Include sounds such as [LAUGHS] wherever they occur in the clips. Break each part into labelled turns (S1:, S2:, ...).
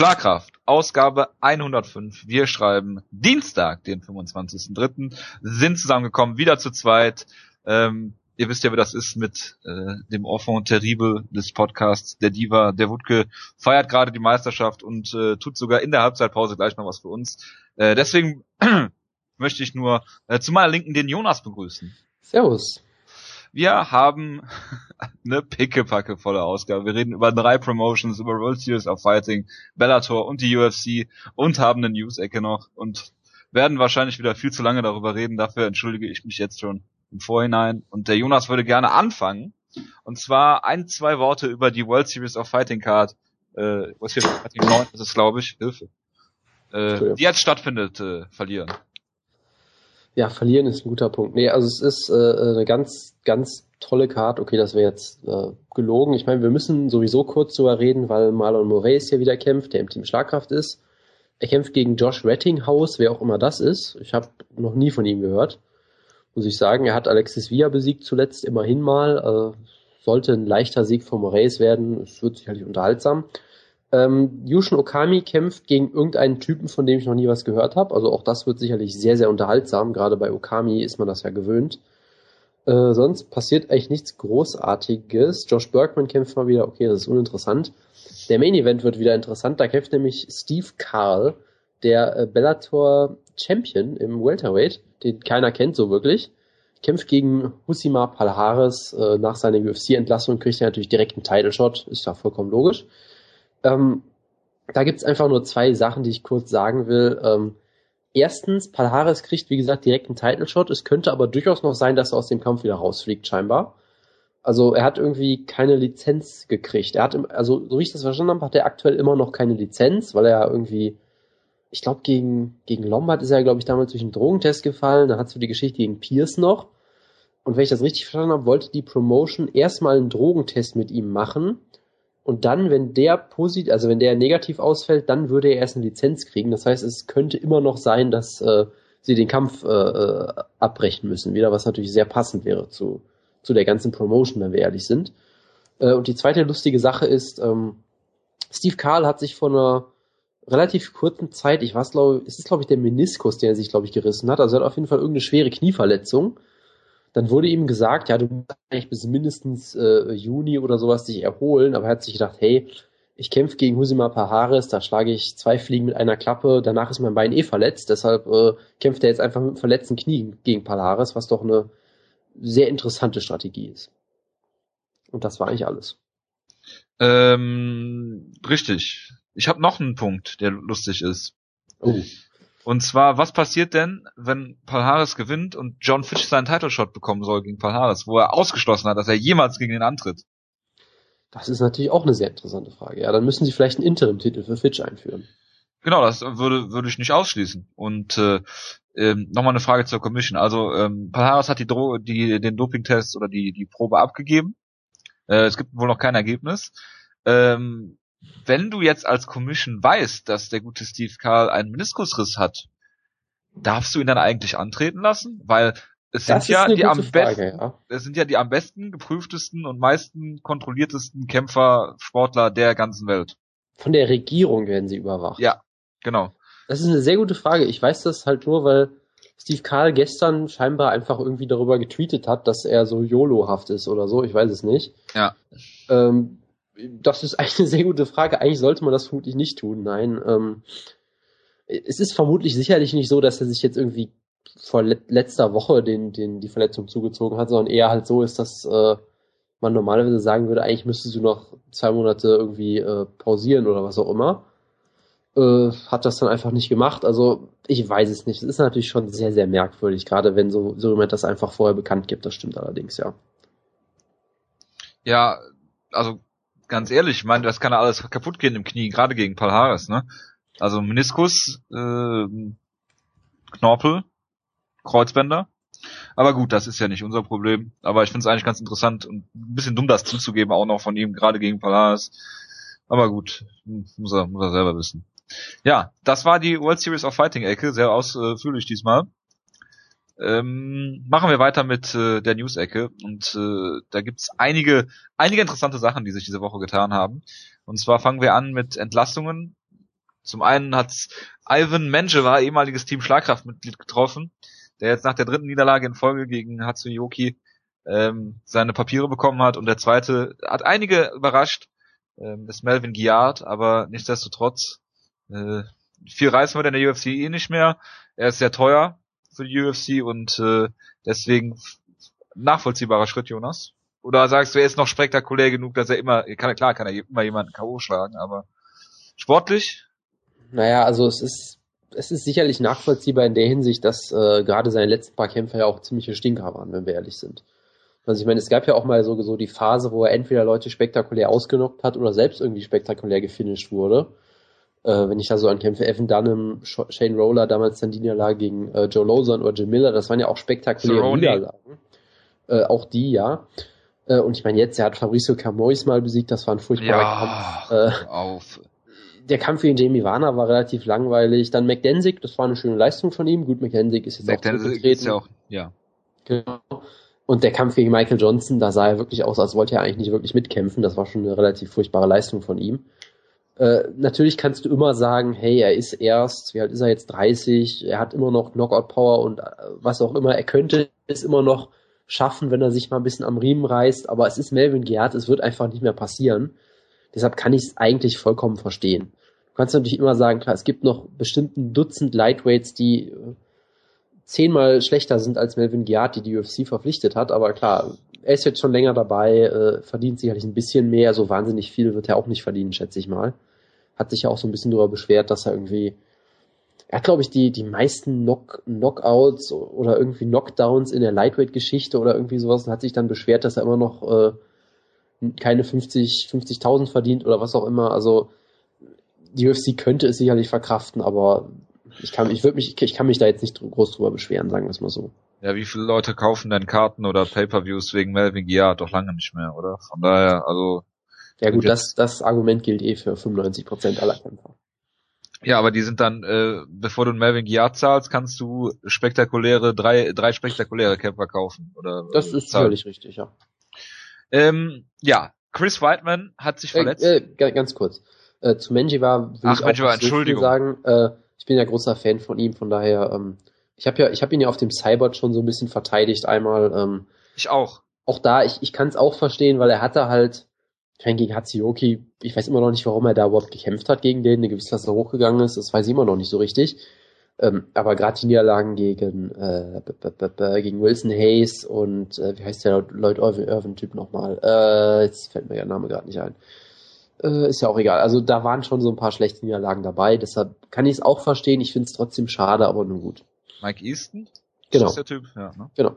S1: Schlagkraft, Ausgabe 105. Wir schreiben Dienstag, den 25.03. Sind zusammengekommen, wieder zu zweit. Ähm, ihr wisst ja, wie das ist mit äh, dem Enfant terrible des Podcasts. Der Diva, der Wutke, feiert gerade die Meisterschaft und äh, tut sogar in der Halbzeitpause gleich noch was für uns. Äh, deswegen [CLEARS THROAT] möchte ich nur äh, zu meiner Linken den Jonas begrüßen.
S2: Servus.
S1: Wir haben [LAUGHS] eine pickepacke volle Ausgabe. Wir reden über drei Promotions, über World Series of Fighting, Bellator und die UFC und haben eine News-Ecke noch und werden wahrscheinlich wieder viel zu lange darüber reden. Dafür entschuldige ich mich jetzt schon im Vorhinein. Und der Jonas würde gerne anfangen. Und zwar ein, zwei Worte über die World Series of Fighting Card. Äh, was hier Fighting 9 ist es, glaube ich. Hilfe. Äh, die jetzt stattfindet, äh, verlieren.
S2: Ja, verlieren ist ein guter Punkt. Nee, also es ist äh, eine ganz, ganz tolle Card. Okay, das wäre jetzt äh, gelogen. Ich meine, wir müssen sowieso kurz drüber reden, weil Marlon Moraes hier wieder kämpft, der im Team Schlagkraft ist. Er kämpft gegen Josh Rettinghaus, wer auch immer das ist. Ich habe noch nie von ihm gehört. Muss ich sagen, er hat Alexis Villa besiegt zuletzt immerhin mal. Äh, sollte ein leichter Sieg von Moraes werden. Es wird sicherlich unterhaltsam. Ähm, Yushin Okami kämpft gegen irgendeinen Typen, von dem ich noch nie was gehört habe. Also auch das wird sicherlich sehr, sehr unterhaltsam. Gerade bei Okami ist man das ja gewöhnt. Äh, sonst passiert eigentlich nichts Großartiges. Josh Bergman kämpft mal wieder. Okay, das ist uninteressant. Der Main Event wird wieder interessant. Da kämpft nämlich Steve Carl, der äh, Bellator Champion im Welterweight, den keiner kennt so wirklich. Kämpft gegen Husima Palhares. Äh, nach seiner UFC-Entlassung kriegt er natürlich direkt einen Title Shot. Ist ja vollkommen logisch. Ähm, da gibt's einfach nur zwei Sachen, die ich kurz sagen will. Ähm, erstens, Palhares kriegt, wie gesagt, direkt einen Title Shot. Es könnte aber durchaus noch sein, dass er aus dem Kampf wieder rausfliegt, scheinbar. Also er hat irgendwie keine Lizenz gekriegt. Er hat, im, also so wie ich das verstanden habe, hat er aktuell immer noch keine Lizenz, weil er irgendwie, ich glaube, gegen, gegen Lombard ist er, glaube ich, damals durch einen Drogentest gefallen. Dann hat so die Geschichte gegen Pierce noch. Und wenn ich das richtig verstanden habe, wollte die Promotion erstmal einen Drogentest mit ihm machen und dann, wenn der positiv, also wenn der negativ ausfällt, dann würde er erst eine Lizenz kriegen. Das heißt, es könnte immer noch sein, dass äh, sie den Kampf äh, äh, abbrechen müssen, wieder, was natürlich sehr passend wäre zu, zu der ganzen Promotion, wenn wir ehrlich sind. Äh, und die zweite lustige Sache ist, ähm, Steve Carl hat sich vor einer relativ kurzen Zeit, ich weiß glaube, es ist glaube ich der Meniskus, der er sich glaube ich gerissen hat, also er hat auf jeden Fall irgendeine schwere Knieverletzung dann wurde ihm gesagt, ja, du musst eigentlich bis mindestens äh, Juni oder sowas dich erholen, aber er hat sich gedacht, hey, ich kämpfe gegen Husima Pahares, da schlage ich zwei Fliegen mit einer Klappe, danach ist mein Bein eh verletzt, deshalb äh, kämpft er jetzt einfach mit verletzten Knie gegen Pahares, was doch eine sehr interessante Strategie ist. Und das war eigentlich alles.
S1: Ähm, richtig. Ich habe noch einen Punkt, der lustig ist. Oh. Und zwar, was passiert denn, wenn Paul Harris gewinnt und John Fitch seinen Title Shot bekommen soll gegen Paul Harris, wo er ausgeschlossen hat, dass er jemals gegen ihn antritt?
S2: Das ist natürlich auch eine sehr interessante Frage. Ja, dann müssen sie vielleicht einen Interim-Titel für Fitch einführen.
S1: Genau, das würde würde ich nicht ausschließen. Und äh, ähm, nochmal eine Frage zur Commission. Also ähm, Paul Harris hat die, Dro die den Doping-Test oder die die Probe abgegeben. Äh, es gibt wohl noch kein Ergebnis. Ähm, wenn du jetzt als Commission weißt, dass der gute Steve Carl einen Meniskusriss hat, darfst du ihn dann eigentlich antreten lassen? Weil es sind ja die am besten, ja. es sind ja die am besten geprüftesten und meisten kontrolliertesten Kämpfer, Sportler der ganzen Welt.
S2: Von der Regierung werden sie überwacht.
S1: Ja, genau.
S2: Das ist eine sehr gute Frage. Ich weiß das halt nur, weil Steve Carl gestern scheinbar einfach irgendwie darüber getweetet hat, dass er so YOLO-haft ist oder so. Ich weiß es nicht.
S1: Ja.
S2: Ähm, das ist eigentlich eine sehr gute Frage. Eigentlich sollte man das vermutlich nicht tun. Nein. Ähm, es ist vermutlich sicherlich nicht so, dass er sich jetzt irgendwie vor letzter Woche den, den, die Verletzung zugezogen hat, sondern eher halt so ist, dass äh, man normalerweise sagen würde, eigentlich müsstest du noch zwei Monate irgendwie äh, pausieren oder was auch immer. Äh, hat das dann einfach nicht gemacht. Also ich weiß es nicht. Es ist natürlich schon sehr, sehr merkwürdig, gerade wenn so, so jemand das einfach vorher bekannt gibt. Das stimmt allerdings, ja.
S1: Ja, also ganz ehrlich, ich meine, das kann ja alles kaputt gehen im Knie, gerade gegen Paul Harris, ne? Also Meniskus, äh, Knorpel, Kreuzbänder. Aber gut, das ist ja nicht unser Problem. Aber ich finde es eigentlich ganz interessant und ein bisschen dumm, das zuzugeben, auch noch von ihm, gerade gegen Palace. Aber gut, muss er, muss er selber wissen. Ja, das war die World Series of Fighting Ecke, sehr ausführlich diesmal. Ähm, machen wir weiter mit äh, der News-Ecke und äh, da gibt's einige, einige interessante Sachen, die sich diese Woche getan haben. Und zwar fangen wir an mit Entlastungen. Zum einen hat Ivan Menjeva, ehemaliges Team Schlagkraftmitglied, getroffen, der jetzt nach der dritten Niederlage in Folge gegen Hatsuyoki ähm, seine Papiere bekommen hat. Und der zweite hat einige überrascht, ähm, ist Melvin Giard, aber nichtsdestotrotz äh, viel reißen wir in der UFC eh nicht mehr. Er ist sehr teuer für die UFC und äh, deswegen nachvollziehbarer Schritt, Jonas. Oder sagst du, er ist noch spektakulär genug, dass er immer, kann, klar kann er immer jemanden K.O. schlagen, aber sportlich?
S2: Naja, also es ist, es ist sicherlich nachvollziehbar in der Hinsicht, dass äh, gerade seine letzten paar Kämpfe ja auch ziemliche Stinker waren, wenn wir ehrlich sind. Also ich meine, es gab ja auch mal so, so die Phase, wo er entweder Leute spektakulär ausgenockt hat oder selbst irgendwie spektakulär gefinisht wurde. Äh, wenn ich da so an Kämpfe Evan Dunham, Shane Roller, damals dann die Niederlage gegen äh, Joe Lozon oder Jim Miller, das waren ja auch spektakuläre Cerrone. Niederlagen. Äh, auch die, ja. Äh, und ich meine jetzt, er hat Fabricio Camois mal besiegt, das war ein furchtbarer
S1: ja,
S2: Kampf. Äh,
S1: auf.
S2: Der Kampf gegen Jamie Warner war relativ langweilig. Dann McDensick, das war eine schöne Leistung von ihm. Gut, McDensick ist jetzt
S1: McDensick auch ist ja auch, ja.
S2: Genau. Und der Kampf gegen Michael Johnson, da sah er wirklich aus, als wollte er eigentlich nicht wirklich mitkämpfen. Das war schon eine relativ furchtbare Leistung von ihm. Äh, natürlich kannst du immer sagen, hey, er ist erst, wie alt ist er jetzt, 30, er hat immer noch Knockout-Power und äh, was auch immer, er könnte es immer noch schaffen, wenn er sich mal ein bisschen am Riemen reißt, aber es ist Melvin Geard, es wird einfach nicht mehr passieren. Deshalb kann ich es eigentlich vollkommen verstehen. Du kannst natürlich immer sagen, klar, es gibt noch bestimmten Dutzend Lightweights, die äh, zehnmal schlechter sind als Melvin Geard, die die UFC verpflichtet hat, aber klar, er ist jetzt schon länger dabei, äh, verdient sicherlich ein bisschen mehr, so wahnsinnig viel wird er auch nicht verdienen, schätze ich mal hat sich ja auch so ein bisschen darüber beschwert, dass er irgendwie, er hat glaube ich die, die meisten Knock, Knockouts oder irgendwie Knockdowns in der Lightweight-Geschichte oder irgendwie sowas und hat sich dann beschwert, dass er immer noch äh, keine 50, 50.000 verdient oder was auch immer. Also die UFC könnte es sicherlich verkraften, aber ich kann, ich würde mich, ich kann mich da jetzt nicht groß drüber beschweren, sagen wir es mal so.
S1: Ja, wie viele Leute kaufen denn Karten oder Pay-per-Views wegen Melvin Gia? Doch lange nicht mehr, oder? Von daher, also
S2: ja gut, das, das Argument gilt eh für 95% aller Kämpfer.
S1: Ja, aber die sind dann, äh, bevor du einen Melvin Giard zahlst, kannst du spektakuläre, drei, drei spektakuläre Kämpfer kaufen. Oder,
S2: das ist zahlen. völlig richtig, ja.
S1: Ähm, ja, Chris Whiteman hat sich verletzt.
S2: Äh, äh, ganz kurz. Äh, zu Menji war,
S1: will Ach, ich auch Entschuldigung.
S2: sagen, äh, ich bin ja großer Fan von ihm, von daher, ähm, ich habe ja, ich habe ihn ja auf dem Cyborg schon so ein bisschen verteidigt einmal. Ähm,
S1: ich auch.
S2: Auch da, ich, ich kann es auch verstehen, weil er hatte halt, ich meine, gegen Hatsuyoki, ich weiß immer noch nicht, warum er da überhaupt gekämpft hat gegen den, eine gewisse Klasse hochgegangen ist, das weiß ich immer noch nicht so richtig. Ähm, aber gerade die Niederlagen gegen, äh, gegen Wilson Hayes und äh, wie heißt der Lloyd Irvin-Typ nochmal? Äh, jetzt fällt mir der Name gerade nicht ein. Äh, ist ja auch egal. Also da waren schon so ein paar schlechte Niederlagen dabei, deshalb kann ich es auch verstehen. Ich finde es trotzdem schade, aber nun gut.
S1: Mike Easton?
S2: Genau.
S1: Ist der Typ? Ja, ne?
S2: Genau.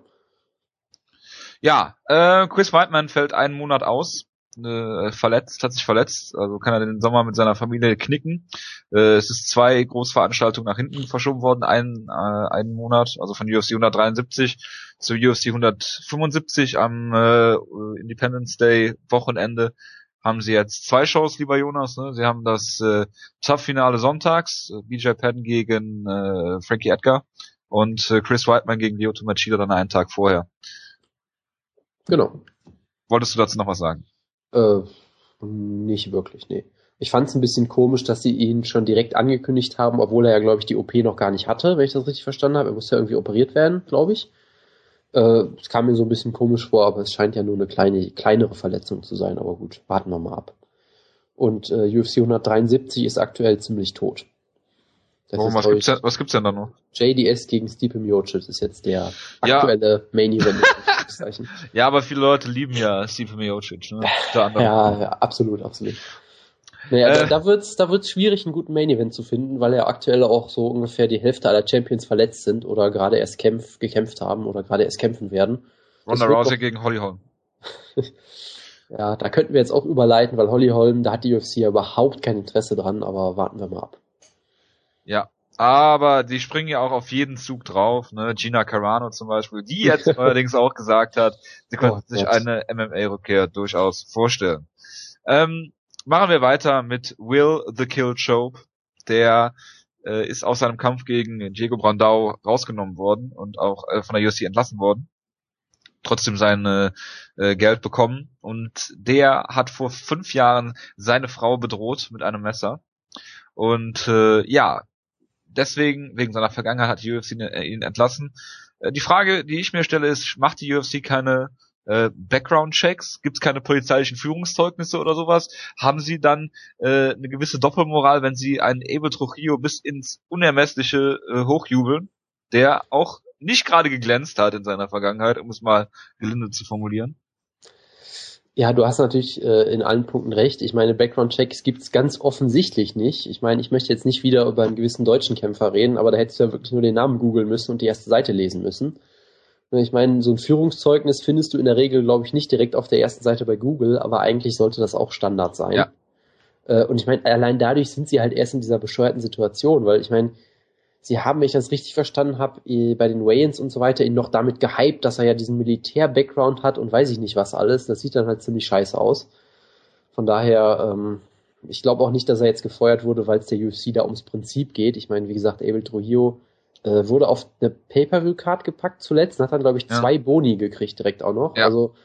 S1: Ja, äh, Chris Whiteman fällt einen Monat aus äh, verletzt, hat sich verletzt, also kann er den Sommer mit seiner Familie knicken. Äh, es ist zwei Großveranstaltungen nach hinten verschoben worden, einen, äh, einen Monat, also von UFC 173 zu UFC 175 am äh, Independence Day Wochenende haben sie jetzt zwei Shows, lieber Jonas. Ne? Sie haben das äh, Tough-Finale sonntags, äh, BJ Penn gegen äh, Frankie Edgar und äh, Chris Whiteman gegen Lyoto Machida dann einen Tag vorher.
S2: Genau.
S1: Wolltest du dazu noch was sagen?
S2: Äh, nicht wirklich, nee. Ich fand es ein bisschen komisch, dass sie ihn schon direkt angekündigt haben, obwohl er ja, glaube ich, die OP noch gar nicht hatte, wenn ich das richtig verstanden habe. Er musste ja irgendwie operiert werden, glaube ich. Äh, es kam mir so ein bisschen komisch vor, aber es scheint ja nur eine kleine, kleinere Verletzung zu sein. Aber gut, warten wir mal ab. Und äh, UFC 173 ist aktuell ziemlich tot.
S1: Oh, was, gibt's denn, was gibt's denn da noch?
S2: JDS gegen Stipe Miocic ist jetzt der aktuelle ja. Main Event. [LAUGHS] [LAUGHS]
S1: ja, aber viele Leute lieben ja Stipe Miocic. Ne?
S2: ja, ja, absolut, absolut. Naja, äh, da, da wird's, da wird's schwierig, einen guten Main Event zu finden, weil ja aktuell auch so ungefähr die Hälfte aller Champions verletzt sind oder gerade erst kämpf, gekämpft haben oder gerade erst kämpfen werden.
S1: Ronda Rousey gegen Holly Holm. [LAUGHS]
S2: ja, da könnten wir jetzt auch überleiten, weil Holly Holm, da hat die UFC ja überhaupt kein Interesse dran, aber warten wir mal ab.
S1: Ja, aber die springen ja auch auf jeden Zug drauf, ne? Gina Carano zum Beispiel, die jetzt [LAUGHS] allerdings auch gesagt hat, sie könnte oh, sich eine MMA-Rückkehr durchaus vorstellen. Ähm, machen wir weiter mit Will the Kill Chope, der äh, ist aus seinem Kampf gegen Diego Brandau rausgenommen worden und auch äh, von der UFC entlassen worden. Trotzdem sein äh, Geld bekommen und der hat vor fünf Jahren seine Frau bedroht mit einem Messer Und äh, ja, deswegen, wegen seiner Vergangenheit hat die UFC ihn entlassen. Äh, die Frage, die ich mir stelle, ist, macht die UFC keine äh, Background-Checks? Gibt es keine polizeilichen Führungszeugnisse oder sowas? Haben sie dann äh, eine gewisse Doppelmoral, wenn sie einen Abel Trujillo bis ins Unermessliche äh, hochjubeln, der auch nicht gerade geglänzt hat in seiner Vergangenheit, um es mal gelinde zu formulieren?
S2: Ja, du hast natürlich äh, in allen Punkten recht. Ich meine, Background-Checks gibt's ganz offensichtlich nicht. Ich meine, ich möchte jetzt nicht wieder über einen gewissen deutschen Kämpfer reden, aber da hättest du ja wirklich nur den Namen googeln müssen und die erste Seite lesen müssen. Ich meine, so ein Führungszeugnis findest du in der Regel, glaube ich, nicht direkt auf der ersten Seite bei Google, aber eigentlich sollte das auch Standard sein. Ja. Äh, und ich meine, allein dadurch sind sie halt erst in dieser bescheuerten Situation, weil ich meine, sie haben, wenn ich das richtig verstanden habe, bei den Wayans und so weiter, ihn noch damit gehypt, dass er ja diesen Militär-Background hat und weiß ich nicht was alles. Das sieht dann halt ziemlich scheiße aus. Von daher, ähm, ich glaube auch nicht, dass er jetzt gefeuert wurde, weil es der UFC da ums Prinzip geht. Ich meine, wie gesagt, Abel Trujillo äh, wurde auf eine Pay-Per-View-Card gepackt zuletzt und hat dann, glaube ich, zwei ja. Boni gekriegt direkt auch noch. Ja. Also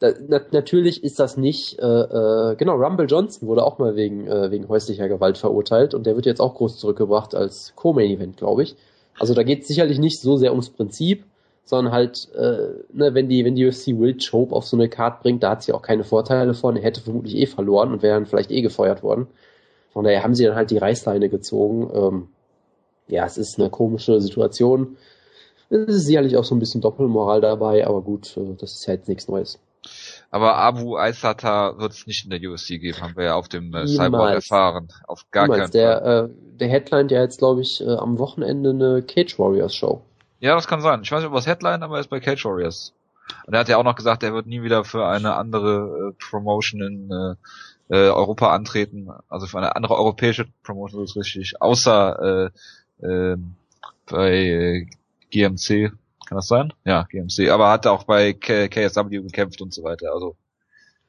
S2: da, na, natürlich ist das nicht, äh, äh, genau, Rumble Johnson wurde auch mal wegen, äh, wegen häuslicher Gewalt verurteilt und der wird jetzt auch groß zurückgebracht als Co-Main-Event, glaube ich. Also da geht es sicherlich nicht so sehr ums Prinzip, sondern halt, äh, ne, wenn die, wenn die UFC Will Chope auf so eine Card bringt, da hat sie auch keine Vorteile von. Er hätte vermutlich eh verloren und wäre dann vielleicht eh gefeuert worden. Von daher haben sie dann halt die Reißleine gezogen. Ähm, ja, es ist eine komische Situation. Es ist sicherlich auch so ein bisschen Doppelmoral dabei, aber gut, äh, das ist ja jetzt nichts Neues.
S1: Aber Abu Aysata wird es nicht in der UFC geben, haben wir ja auf dem äh, Cyborg erfahren. Auf gar Niemals.
S2: keinen Fall. Der, äh, der Headline ja jetzt, glaube ich, äh, am Wochenende eine Cage Warriors Show.
S1: Ja, das kann sein. Ich weiß nicht, ob das Headline, aber er ist bei Cage Warriors. Und er hat ja auch noch gesagt, er wird nie wieder für eine andere äh, Promotion in äh, äh, Europa antreten, also für eine andere europäische Promotion ist richtig, außer äh, äh, bei äh, GMC, kann das sein? Ja, GMC, aber hat auch bei K KSW gekämpft und so weiter, also